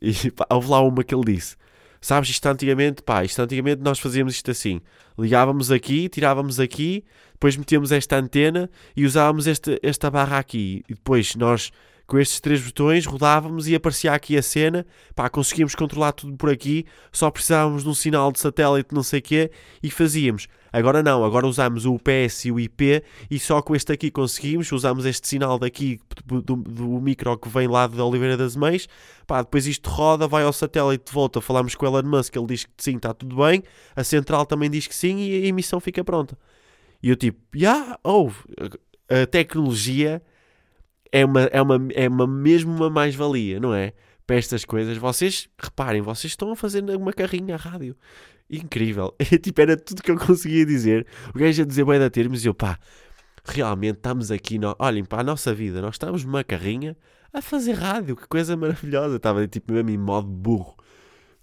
E pá, houve lá uma que ele disse. Sabes, isto antigamente, pá, isto antigamente nós fazíamos isto assim. Ligávamos aqui, tirávamos aqui, depois metíamos esta antena e usávamos esta, esta barra aqui. E depois nós, com estes três botões, rodávamos e aparecia aqui a cena. Pá, conseguíamos controlar tudo por aqui. Só precisávamos de um sinal de satélite, não sei quê, e fazíamos. Agora não, agora usamos o UPS e o IP e só com este aqui conseguimos, usamos este sinal daqui do, do, do micro que vem lá de Oliveira das Mães, pá, depois isto roda, vai ao satélite de volta, falamos com o Elon Musk, ele diz que sim, está tudo bem, a central também diz que sim e a emissão fica pronta. E eu tipo, já, yeah, ouve, a tecnologia é, uma, é, uma, é uma, mesmo uma mais-valia, não é? Para estas coisas, vocês, reparem, vocês estão a fazer uma carrinha à rádio incrível. (laughs) tipo, era tudo que eu conseguia dizer. O gajo a dizer bem da termos e eu, pá, realmente estamos aqui, no... olhem para a nossa vida, nós estamos numa carrinha a fazer rádio, que coisa maravilhosa. Estava tipo mesmo em modo burro.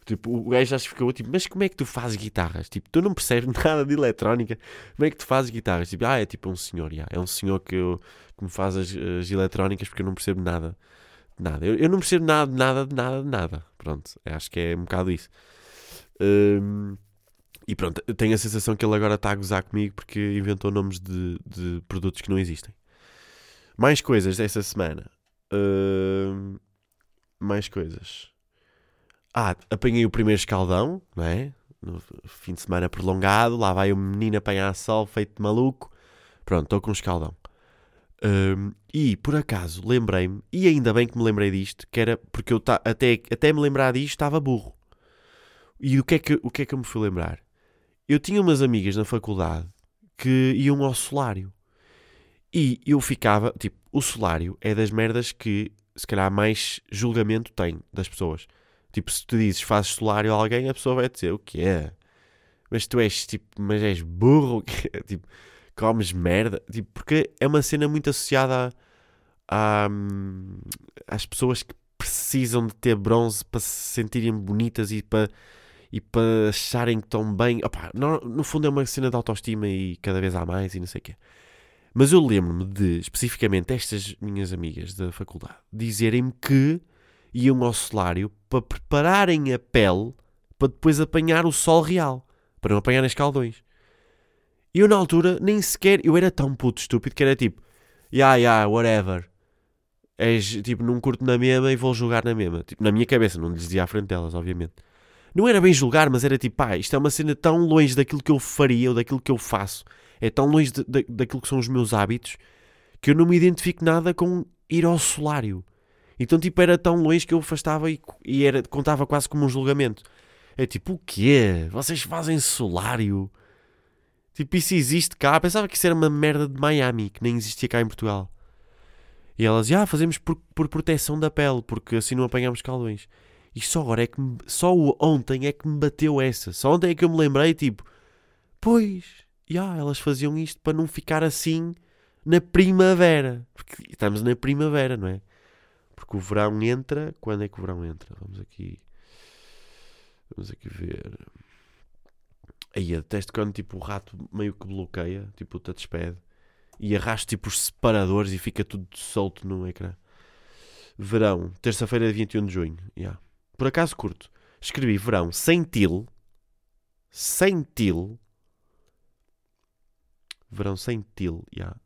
Tipo, o gajo já ficou tipo, mas como é que tu fazes guitarras? Tipo, tu não percebes (laughs) nada de eletrónica, como é que tu fazes guitarras? Tipo, ah, é tipo um senhor, já. é um senhor que, eu, que me faz as, as eletrónicas porque eu não percebo nada. Nada. Eu, eu não percebo nada, nada, nada, nada. Pronto, acho que é um bocado isso. Um, e pronto, tenho a sensação que ele agora está a gozar comigo porque inventou nomes de, de produtos que não existem. Mais coisas dessa semana. Uh, mais coisas. Ah, apanhei o primeiro escaldão, não é? No fim de semana prolongado. Lá vai o menino apanhar sol feito de maluco. Pronto, estou com um escaldão. Um, e por acaso lembrei-me, e ainda bem que me lembrei disto, que era porque eu ta, até, até me lembrar disto estava burro. E o que, é que, o que é que eu me fui lembrar? Eu tinha umas amigas na faculdade que iam ao solário. E eu ficava, tipo, o solário é das merdas que se calhar mais julgamento tem das pessoas. Tipo, se tu dizes fazes solário a alguém, a pessoa vai dizer o que é? Mas tu és tipo, mas és burro, (laughs) tipo, comes merda, tipo, porque é uma cena muito associada a, a, às pessoas que precisam de ter bronze para se sentirem bonitas e para e para acharem que estão bem. Opa, no, no, fundo é uma cena de autoestima e cada vez há mais e não sei o quê. Mas eu lembro-me de, especificamente, estas minhas amigas da faculdade dizerem-me que iam ao solário para prepararem a pele para depois apanhar o sol real, para não apanhar escaldões. E eu na altura nem sequer, eu era tão puto estúpido que era tipo, yeah, yeah, whatever. És tipo, não curto na mesma e vou jogar na mesma. Tipo, na minha cabeça, não lhes dizia à frente delas, obviamente não era bem julgar, mas era tipo, pá, isto é uma cena tão longe daquilo que eu faria ou daquilo que eu faço, é tão longe de, de, daquilo que são os meus hábitos, que eu não me identifico nada com ir ao solário. Então, tipo, era tão longe que eu afastava e, e era, contava quase como um julgamento. É tipo, o quê? Vocês fazem solário? Tipo, isso existe cá? Pensava que isso era uma merda de Miami, que nem existia cá em Portugal. E elas, ah, fazemos por, por proteção da pele, porque assim não apanhamos caldões. E só agora é que me, só ontem é que me bateu essa. Só ontem é que eu me lembrei, tipo, pois, E ah, elas faziam isto para não ficar assim na primavera. Porque estamos na primavera, não é? Porque o verão entra. Quando é que o verão entra? Vamos aqui. Vamos aqui ver. Aí, detesto quando tipo, o rato meio que bloqueia, tipo o touchpad, e arrasta tipo os separadores e fica tudo solto no ecrã. Verão, terça-feira, 21 de junho. Yeah. Por acaso curto. Escrevi verão sem til. Sem til. Verão sem til, yeah.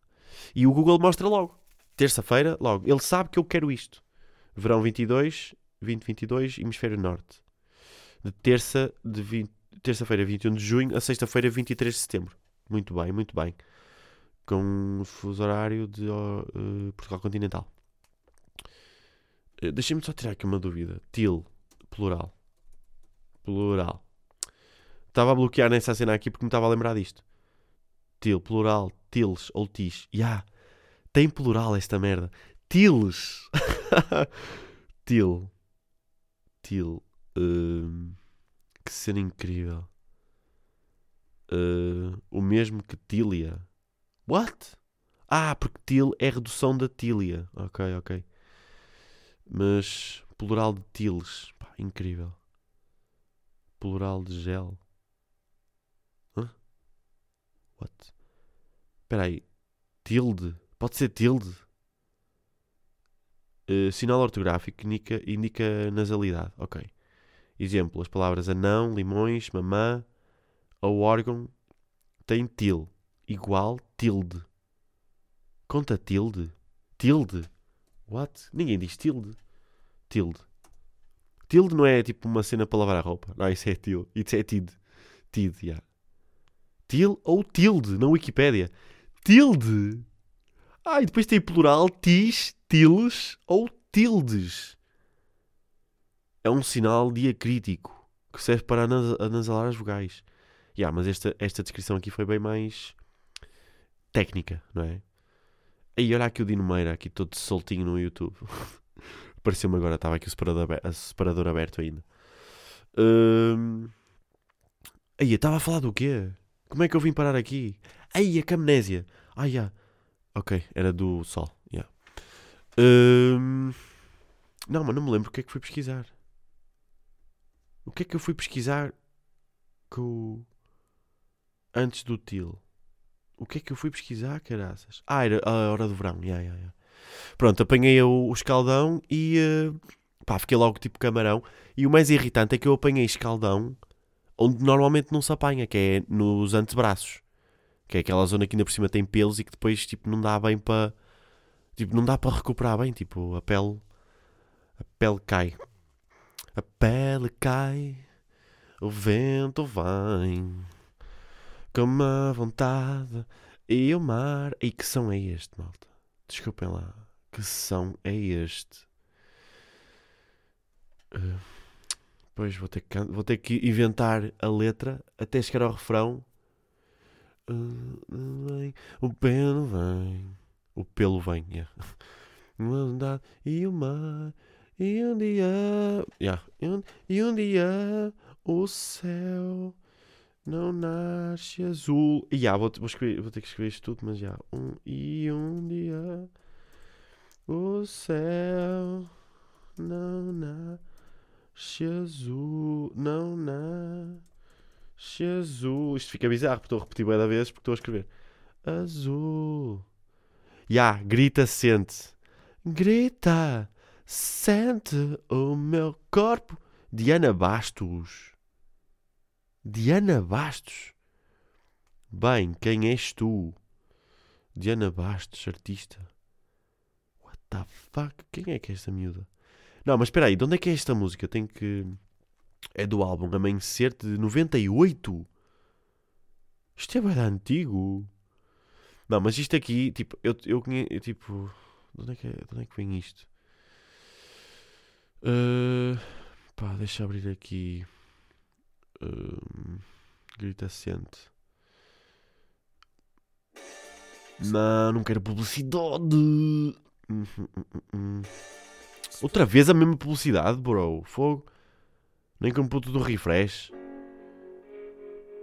E o Google mostra logo. Terça-feira, logo. Ele sabe que eu quero isto. Verão 22, 2022, Hemisfério Norte. De terça, de 20, terça-feira 21 de junho a sexta-feira 23 de setembro. Muito bem, muito bem. Com um fuso horário de uh, Portugal Continental. Uh, Deixem-me só tirar aqui uma dúvida. Til, plural. Plural. Estava a bloquear nessa cena aqui porque me estava a lembrar disto. Til, plural, tils ou tis. Ya. Yeah. Tem plural esta merda. Tils. (laughs) til. Til. Uh, que cena incrível. Uh, o mesmo que Tília. What? Ah, porque til é redução da tília. Ok, ok. Mas plural de tiles. Pá, incrível. Plural de gel. Hã? What? Espera aí. Tilde. Pode ser tilde. Uh, sinal ortográfico indica, indica nasalidade. Ok. Exemplo, as palavras anão, limões, mamã ou órgão têm til, igual tilde. Conta tilde? Tilde? What? Ninguém diz tilde. Tilde. Tilde não é tipo uma cena para lavar a roupa. Não, isso é til. Isso é tid. Tid, yeah. Til ou tilde na Wikipédia. Tilde. Ah, e depois tem plural tis, tiles ou tildes é um sinal diacrítico que serve para anasalar as vogais. Yeah, mas esta, esta descrição aqui foi bem mais técnica, não é? Aí olha aqui o Dino Meira, aqui todo soltinho no YouTube. (laughs) Apareceu-me agora, estava aqui o separador aberto, separador aberto ainda. Hum... Aí, estava a falar do quê? Como é que eu vim parar aqui? Aí, a camnésia. Ah, yeah. Ok, era do Sol. Yeah. Hum... Não, mas não me lembro o que é que fui pesquisar. O que é que eu fui pesquisar com... antes do TIL? O que é que eu fui pesquisar, caraças? Ah, era a hora do verão. Yeah, yeah, yeah. Pronto, apanhei o, o escaldão e uh, pá, fiquei logo tipo camarão. E o mais irritante é que eu apanhei escaldão onde normalmente não se apanha, que é nos antebraços. Que é aquela zona que ainda por cima tem pelos e que depois tipo, não dá bem para. Tipo, não dá para (laughs) recuperar bem. Tipo, a pele. A pele cai. A pele cai, o vento vem, com uma vontade e o mar. E que som é este, malta? Desculpem lá. Que som é este? Uh, pois vou ter, que, vou ter que inventar a letra até chegar ao refrão. O pelo vem. O pelo vem, (laughs) yeah. e o mar. E um dia. Yeah. E, um, e um dia o céu não nasce azul. E yeah, vou, vou, escrever, vou ter que escrever isto tudo, mas já. Yeah. Um, e um dia o céu não nasce azul. Não nasce azul. Isto fica bizarro, porque estou a repetir bem vez porque estou a escrever. Azul. Ya, yeah, grita, sente. Grita. Sente o meu corpo. Diana Bastos. Diana Bastos. Bem, quem és tu? Diana Bastos, artista. What the fuck? Quem é que é esta miúda? Não, mas espera aí, de onde é que é esta música? Tem que. É do álbum Amanhecer de 98. Isto é bem antigo. Não, mas isto aqui, tipo, eu, eu conheço. Tipo, de onde, é que é, de onde é que vem isto? Uh, pá, deixa abrir aqui. Uh, grita sente. Não, não quero publicidade. Uhum, uhum, uhum. Outra vez a mesma publicidade, bro. Fogo. Nem com um puto do refresh.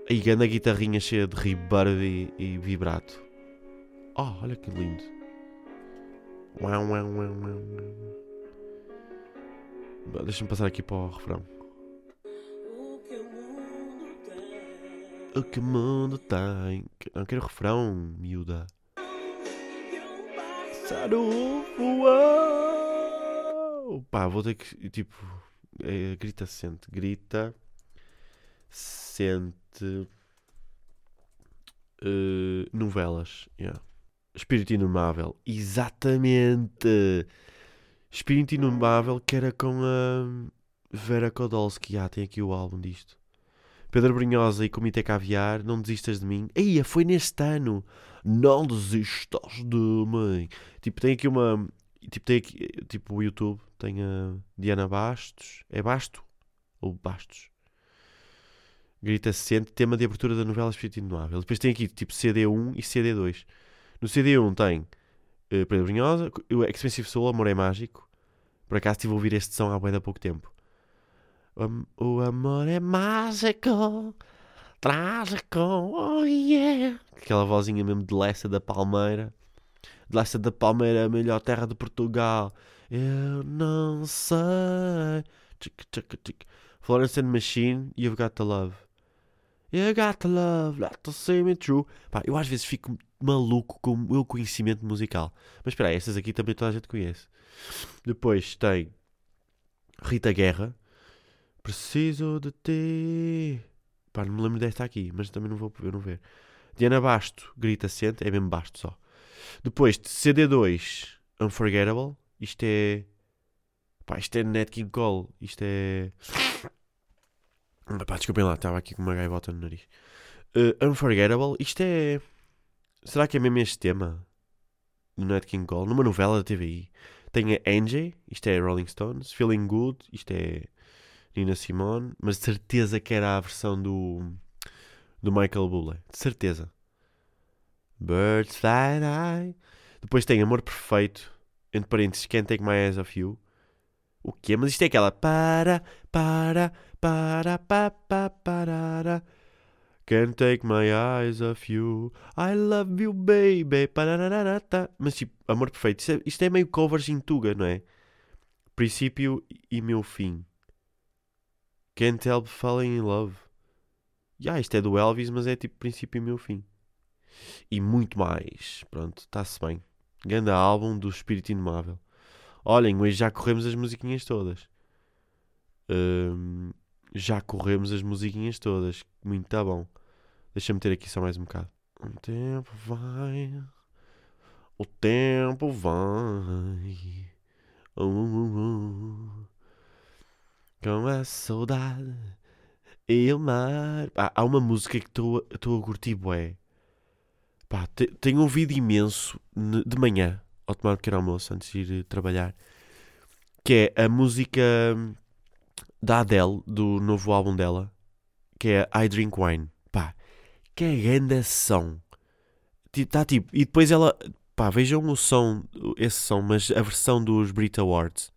Aí grande guitarrinha cheia de reverb e, e vibrato. Oh, olha que lindo. Deixa-me passar aqui para o refrão. O que o mundo tem. Não quero refrão, miúda. Uou! Pá, vou ter que. Tipo. É, grita, sente. Grita. Sente. Uh, novelas. Yeah. Espírito Inumável. Exatamente! Espírito Inumável que era com a Vera Kodolski. Ah, tem aqui o álbum disto. Pedro Brunhosa e Comitê Caviar, Não Desistas de Mim. Eia, foi neste ano. Não desistas de mim. Tipo, tem aqui uma... Tipo, tem aqui... Tipo, o YouTube tem a Diana Bastos. É Basto? Ou Bastos? Grita se sente. Tema de abertura da novela Espírito Inumável. Depois tem aqui, tipo, CD1 e CD2. No CD1 tem uh, Pedro Brunhosa. Expensive Soul, Amor é Mágico. Por acaso estive a ouvir este som há bem há pouco tempo. O amor é mágico, trágico, oh yeah. Aquela vozinha mesmo de Lessa da Palmeira. De Lessa da Palmeira, a melhor terra de Portugal. Eu não sei. Tchic, tchic, tchic. Florence and Machine, You've Got to Love. You got to love, let to see me true. Pá, eu às vezes fico maluco com o meu conhecimento musical. Mas espera aí, essas aqui também toda a gente conhece. Depois tem Rita Guerra. Preciso de ti. Pá, não me lembro desta aqui, mas também não vou eu não ver. Diana Basto, grita sente, é mesmo Basto só. Depois, CD2, Unforgettable. Isto é. Pá, isto é Nat King Cole. Isto é. (coughs) Pá, desculpem lá, estava aqui com uma gaivota no nariz. Uh, Unforgettable. Isto é. Será que é mesmo este tema? No Nat King Cole? Numa novela da TVI. Tem a Angie, isto é Rolling Stones. Feeling Good, isto é Nina Simone, mas de certeza que era a versão do, do Michael Bublé. De certeza. Birds High. Depois tem Amor Perfeito, entre parênteses, Can't Take My Eyes Off You. O quê? Mas isto é aquela para, para, para, para, para, para. Can't take my eyes off you. I love you, baby. Parararata. Mas tipo, amor perfeito. Isto é, isto é meio covers em Tuga, não é? Princípio e meu fim. Can't help falling in love. Já, yeah, isto é do Elvis, mas é tipo princípio e meu fim. E muito mais. Pronto, está-se bem. Grande álbum do Espírito Inumável. Olhem, hoje já corremos as musiquinhas todas. Um, já corremos as musiquinhas todas. Muito tá bom. Deixa-me ter aqui só mais um bocado. O tempo vai. O tempo vai. Uh, uh, uh com a saudade e o mar. Pá, há uma música que estou a curtir, bué. Pá, te, tenho ouvido imenso de manhã, ao tomar um pequeno almoço, antes de ir trabalhar, que é a música da Adele, do novo álbum dela, que é I Drink Wine. Pá, que é grande som. Tá tipo, e depois ela, pá, vejam o som, esse som, mas a versão dos Brit Awards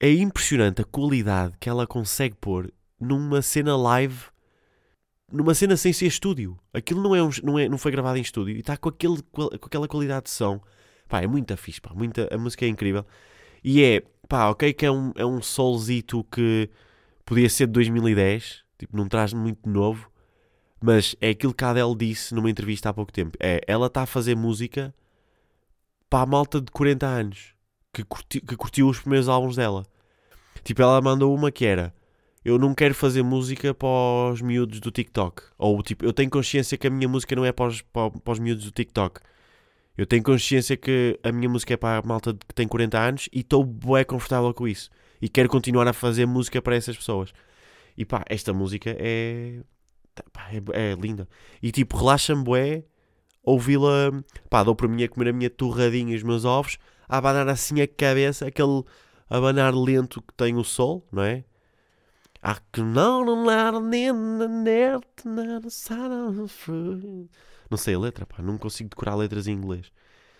é impressionante a qualidade que ela consegue pôr numa cena live, numa cena sem ser estúdio. Aquilo não, é um, não, é, não foi gravado em estúdio e está com, aquele, com aquela qualidade de som. Pá, é muito fixe, pá, muita, a música é incrível. E é, pá, ok que é um, é um soulzito que podia ser de 2010, tipo, não traz muito novo, mas é aquilo que a Adele disse numa entrevista há pouco tempo. É, ela está a fazer música para a malta de 40 anos que, que curtiu os primeiros álbuns dela. Tipo, ela mandou uma que era: Eu não quero fazer música para os miúdos do TikTok. Ou tipo, eu tenho consciência que a minha música não é para os, para, para os miúdos do TikTok. Eu tenho consciência que a minha música é para a malta que tem 40 anos e estou bué confortável com isso. E quero continuar a fazer música para essas pessoas. E pá, esta música é. Pá, é, é, linda. E tipo, relaxa-me bué ouvi-la. Pá, dou para mim a comer a minha torradinha e os meus ovos a abanar assim a cabeça, aquele abanar lento que tem o sol, não é? Não sei a letra, pá, não consigo decorar letras em inglês.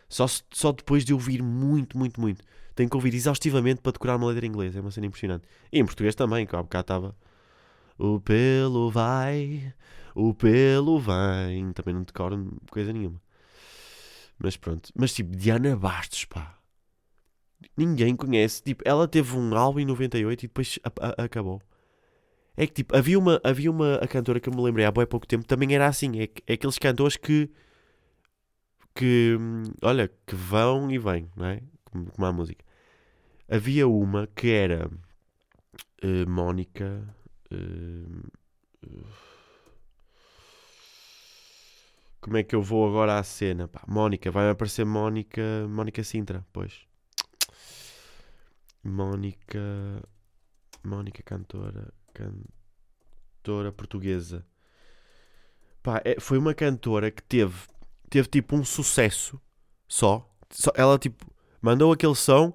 Só, só depois de ouvir muito, muito, muito. Tenho que ouvir exaustivamente para decorar uma letra em inglês. É uma cena impressionante. E em português também, que há bocado estava O pelo vai, o pelo vem. Também não decoro coisa nenhuma. Mas pronto. Mas tipo, Diana Bastos, pá. Ninguém conhece. Tipo, ela teve um álbum em 98 e depois a- a- acabou. É que tipo, havia uma, havia uma a cantora que eu me lembrei há bem pouco tempo, também era assim. É, é aqueles cantores que. que. olha, que vão e vêm, não é? Como, a música. Havia uma que era. eh, Mónica. eh, como é que eu vou agora à cena? Pá, Mónica, vai aparecer Mónica. Mónica Sintra, pois. Mónica. Mónica cantora. Cantora portuguesa. Pá, é- foi uma cantora que teve. Teve tipo um sucesso só. Só- Ela tipo. Mandou aquele som.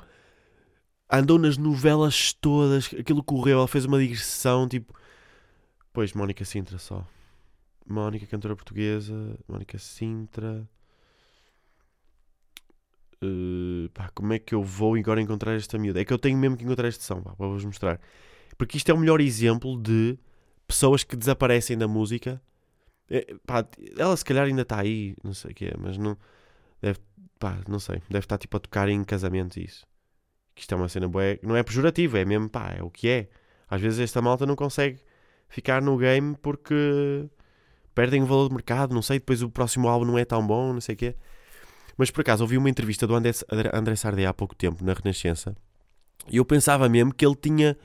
Andou nas novelas todas. Aquilo correu. Ela fez uma digressão tipo. Pois, Mónica Sintra só. Mónica, cantora portuguesa. Mónica Sintra. Uh, pá, como é que eu vou agora encontrar esta miúda? É que eu tenho mesmo que encontrar este som, pá, para vos mostrar. Porque isto é o melhor exemplo de pessoas que desaparecem da música. É, pá, ela se calhar ainda está aí, não sei o que é, mas não. Deve, pá, não sei. Deve estar tipo a tocar em casamentos isso. Que isto é uma cena boa. Não é pejorativo, é mesmo, pá, é o que é. Às vezes esta malta não consegue ficar no game porque perdem o valor de mercado, não sei. Depois o próximo álbum não é tão bom, não sei o que é. Mas por acaso ouvi uma entrevista do André, André Sardé há pouco tempo na Renascença e eu pensava mesmo que ele tinha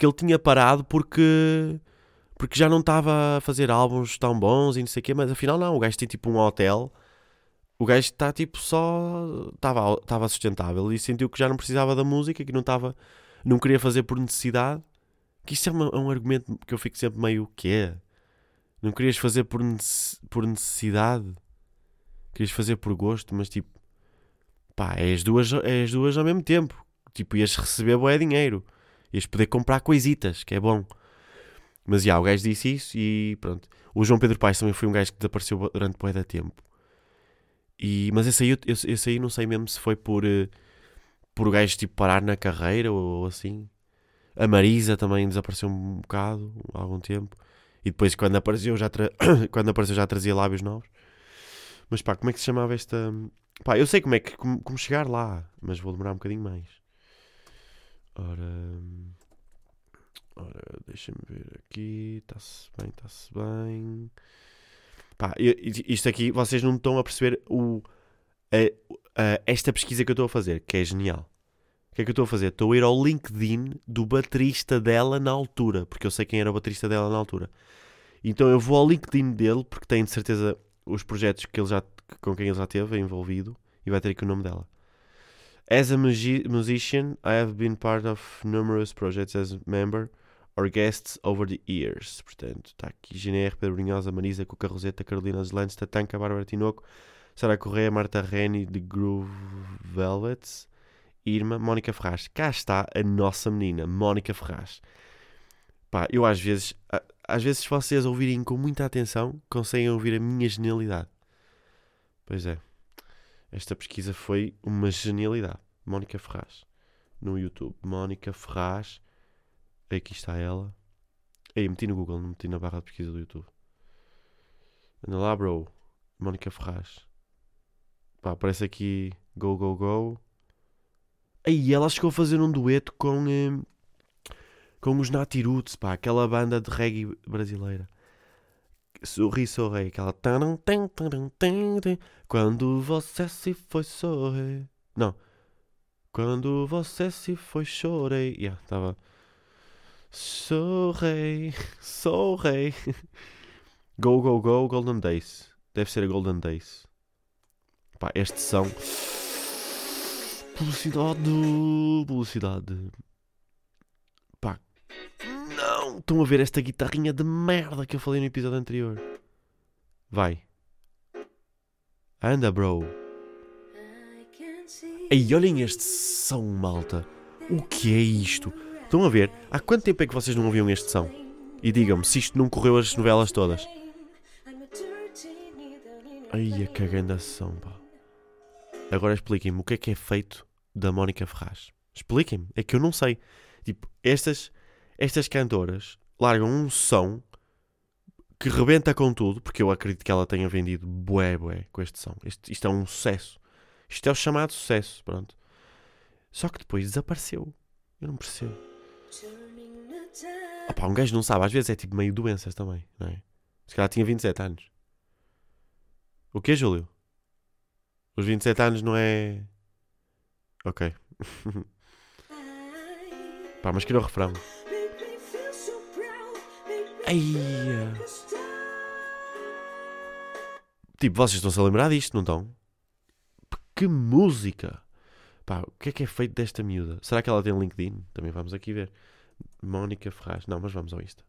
que ele tinha parado porque porque já não estava a fazer álbuns tão bons e não sei o quê, mas afinal não, o gajo tem tipo um hotel, o gajo está tipo só estava estava sustentável e sentiu que já não precisava da música, que não estava não queria fazer por necessidade. Que isso é, uma- é um argumento que eu fico sempre meio o quê? Não querias fazer por, nece- por necessidade? Querias fazer por gosto, mas tipo, pá, é as duas, é as duas ao mesmo tempo. Tipo, ias receber bué dinheiro. Ias poder comprar coisitas, que é bom. Mas já, o gajo disse isso e pronto. O João Pedro Paes também foi um gajo que desapareceu durante bué da tempo. E, mas esse aí, esse, esse aí não sei mesmo se foi por, eh, por o gajo tipo parar na carreira ou, ou assim. A Marisa também desapareceu um bocado, há algum tempo. E depois quando apareceu já, tra- (coughs) quando apareceu já trazia lábios novos. Mas pá, como é que se chamava esta. Pá, eu sei como é que. como, como chegar lá, mas vou demorar um bocadinho mais. Ora. Ora, deixa-me ver aqui. Está-se bem, está-se bem. Pá, isto aqui, vocês não estão a perceber o, a- a- esta pesquisa que eu estou a fazer, que é genial. O que é que eu estou a fazer? Estou a ir ao LinkedIn do baterista dela na altura, porque eu sei quem era o baterista dela na altura. Então eu vou ao LinkedIn dele, porque tenho de certeza os projetos que ele já, com quem ele já teve envolvido, e vai ter aqui o nome dela. As a musi- musician, I have been part of numerous projects as member or guests over the years. Portanto, está aqui GNR, Pedro Brunhosa, Marisa, Cuca Roseta, Carolina Zelantes, Tatanka, Bárbara Tinoco, Sara Correia, Marta Reni, de Groove Velvets, Irma, Mónica Ferraz. Cá está a nossa menina, Mónica Ferraz. Pá, eu às vezes, a- às vezes vocês ouvirem com muita atenção, conseguem ouvir a minha genialidade. Pois é. Esta pesquisa foi uma genialidade. Mónica Ferraz. No YouTube. Mónica Ferraz. Aqui está ela. Aí, meti no Google, não meti na barra de pesquisa do YouTube. Anda lá, bro. Mónica Ferraz. Pá, aparece aqui Go, Go, Go. Aí, ela chegou a fazer um dueto com, eh, com os Natiruts, pá, aquela banda de reggae brasileira. Sorri, sorri, aquela. Quando você se foi, sorri. Não. Quando você se foi, chorei. Yeah, estava. Sorri, sorri. Go, go, go, Golden Days. Deve ser a Golden Days. Pá, este são. Publicidade. Publicidade. Pá. Estão a ver esta guitarrinha de merda que eu falei no episódio anterior. Vai. Anda, bro. Ei, olhem este som, malta. O que é isto? Estão a ver? Há quanto tempo é que vocês não ouviam este som? E digam-me se isto não correu as novelas todas. Ai, a caganda som, pá. Agora expliquem-me o que é que é feito da Mónica Ferraz. Expliquem-me. É que eu não sei. Tipo, estas, estas cantoras largam um som que rebenta com tudo, porque eu acredito que ela tenha vendido bué, bué com este som. Isto, isto é um sucesso. Isto é o chamado sucesso, pronto. Só que depois desapareceu. Eu não percebo. Opa, um gajo não sabe, às vezes é tipo meio doenças também, não é? Se calhar tinha 27 anos. O que, Júlio? Os 27 anos não é. Ok. (laughs) Pá, mas que o refrão. Eia. Tipo, vocês estão-se a lembrar disto, não estão? Que música! Pá, o que é que é feito desta miúda? Será que ela tem LinkedIn? Também vamos aqui ver. Mónica Ferraz. Não, mas vamos ao Insta.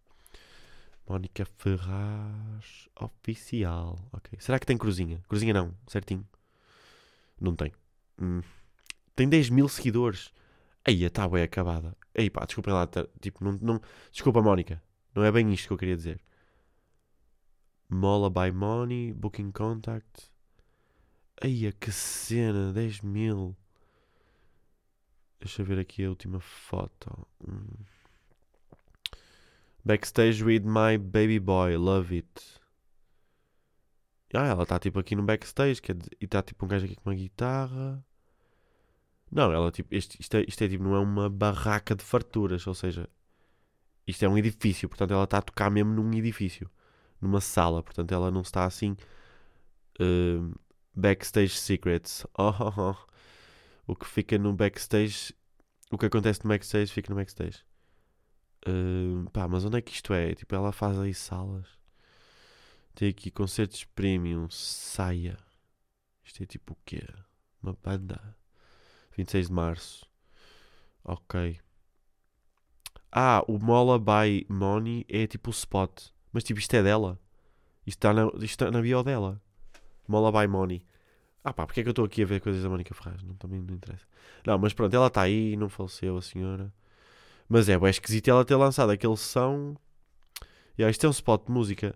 Mónica Ferraz Oficial. Ok. Será que tem cruzinha? Cruzinha não, certinho. Não tem. Hum. Tem 10 mil seguidores. Aí, está bem acabada. Aí pá, desculpem lá. Tá, tipo, não, não... Desculpa, Mónica. Não é bem isto que eu queria dizer. Mola by Money, Booking Contact. Aí, que cena, 10 mil. Deixa eu ver aqui a última foto. Hum. Backstage with my baby boy, love it. Ah, ela está tipo aqui no backstage quer dizer, e está tipo um gajo aqui com uma guitarra. Não, ela tipo, isto, isto, é, isto é tipo, não é uma barraca de farturas, ou seja, isto é um edifício, portanto ela está a tocar mesmo num edifício, numa sala, portanto ela não está assim. Uh, backstage secrets. Oh, oh, oh. O que fica no backstage, o que acontece no backstage fica no backstage. Uh, pá, mas onde é que isto é? Tipo, ela faz aí salas. Tem aqui concertos premium, saia. Isto é tipo o quê? Uma banda. 26 de março. Ok. Ah, o Mola by Money é tipo o spot. Mas tipo, isto é dela. Isto está na, isto está na bio dela. Mola by Money. Ah pá, porque é que eu estou aqui a ver coisas da Mónica Ferraz? Não, também não interessa. Não, mas pronto, ela está aí, não faleceu a senhora. Mas é, é esquisito ela ter lançado aquele som. Yeah, isto é um spot de música.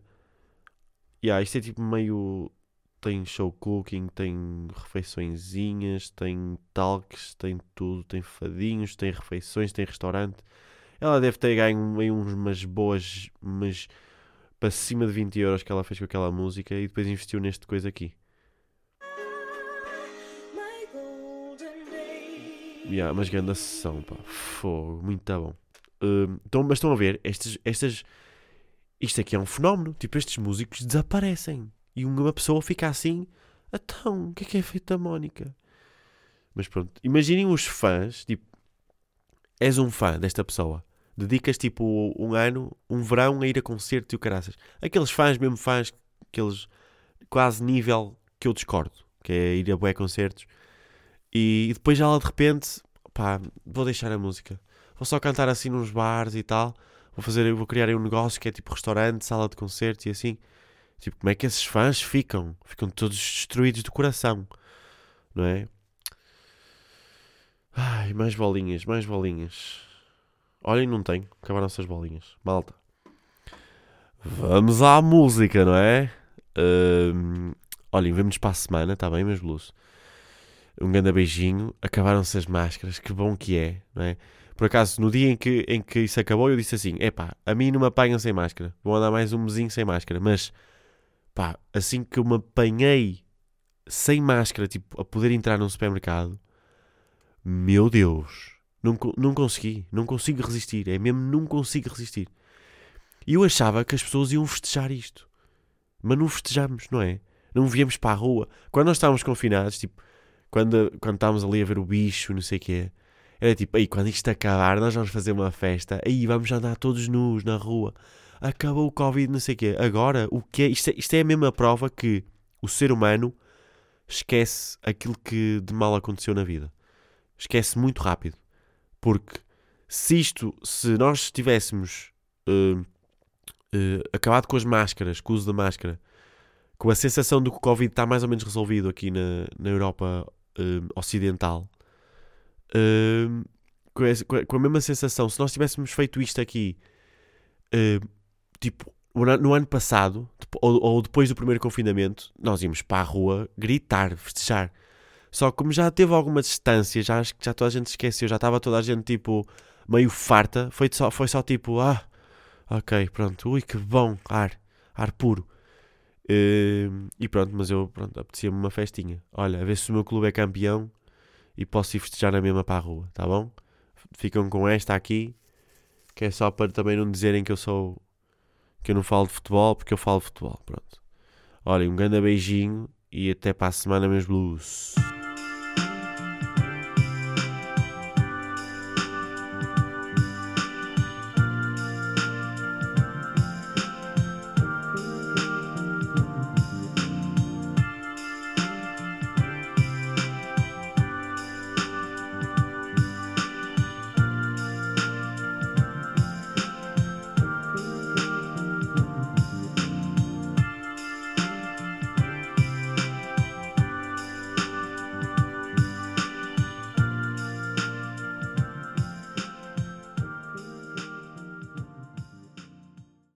Yeah, isto é tipo meio. Tem show cooking, tem refeiçõezinhas, tem talks, tem tudo, tem fadinhos, tem refeições, tem restaurante. Ela deve ter ganho aí umas boas, mas para cima de 20 euros que ela fez com aquela música e depois investiu neste coisa aqui. Yeah, mas grande sessão, pá. Fogo, muito tá bom. Uh, então, mas estão a ver, estas, estas. Isto aqui é um fenómeno. Tipo, estes músicos desaparecem. E uma pessoa fica assim. Então, o que é que é feito da Mónica? Mas pronto, imaginem os fãs. Tipo, és um fã desta pessoa. Dedicas tipo um ano, um verão a ir a concertos e o caraças. Aqueles fãs, mesmo fãs, aqueles quase nível que eu discordo. Que é ir a bué concertos e, depois ela de repente, pá, vou deixar a música. Vou só cantar assim nos bares e tal. Vou fazer, vou criar um negócio que é tipo restaurante, sala de concertos e assim. Tipo, como é que esses fãs ficam? Ficam todos destruídos do coração, não é? Ai, mais bolinhas, mais bolinhas. Olhem, não tenho. Acabaram-se as bolinhas. Malta. Vamos à música, não é? Um, olhem, vemos para a semana, está bem, meus blues? um grande beijinho, acabaram-se as máscaras, que bom que é, não é? Por acaso, no dia em que, em que isso acabou, eu disse assim: epá, a mim não me apanham sem máscara, vou andar mais um mesinho sem máscara, mas pá, assim que eu me apanhei sem máscara, tipo, a poder entrar num supermercado, meu Deus, não, não consegui, não consigo resistir, é mesmo, não consigo resistir. E eu achava que as pessoas iam festejar isto, mas não festejamos, não é? Não viemos para a rua. Quando nós estávamos confinados, tipo, quando, quando estávamos ali a ver o bicho, não sei o quê, era tipo, aí quando isto acabar, nós vamos fazer uma festa, aí vamos andar todos nus na rua, acabou o Covid, não sei o quê. Agora, o que é? Isto, é, isto é a mesma prova que o ser humano esquece aquilo que de mal aconteceu na vida. Esquece muito rápido. Porque se isto, se nós tivéssemos uh, uh, acabado com as máscaras, com o uso da máscara, com a sensação de que o Covid está mais ou menos resolvido aqui na, na Europa uh, ocidental, uh, com, a, com, a, mesma sensação, se nós tivéssemos feito isto aqui, tipo, no ano passado, ou, ou, depois do primeiro confinamento, nós íamos para a rua gritar, festejar. Só que como já teve alguma distância, já acho que já toda a gente esqueceu, já estava toda a gente tipo meio farta, foi só, foi só tipo, ah, Ok, pronto. Ui, que bom. Ar. Ar puro. Uh, e pronto, mas eu, pronto, apetecia-me uma festinha. Olha, a ver se o meu clube é campeão e posso ir festejar na mesma para a rua, tá bom? Ficam com esta aqui, que é só para também não dizerem que eu sou. que eu não falo de futebol, porque eu falo de futebol, pronto. Olhem, um grande beijinho e até para a semana, meus blues.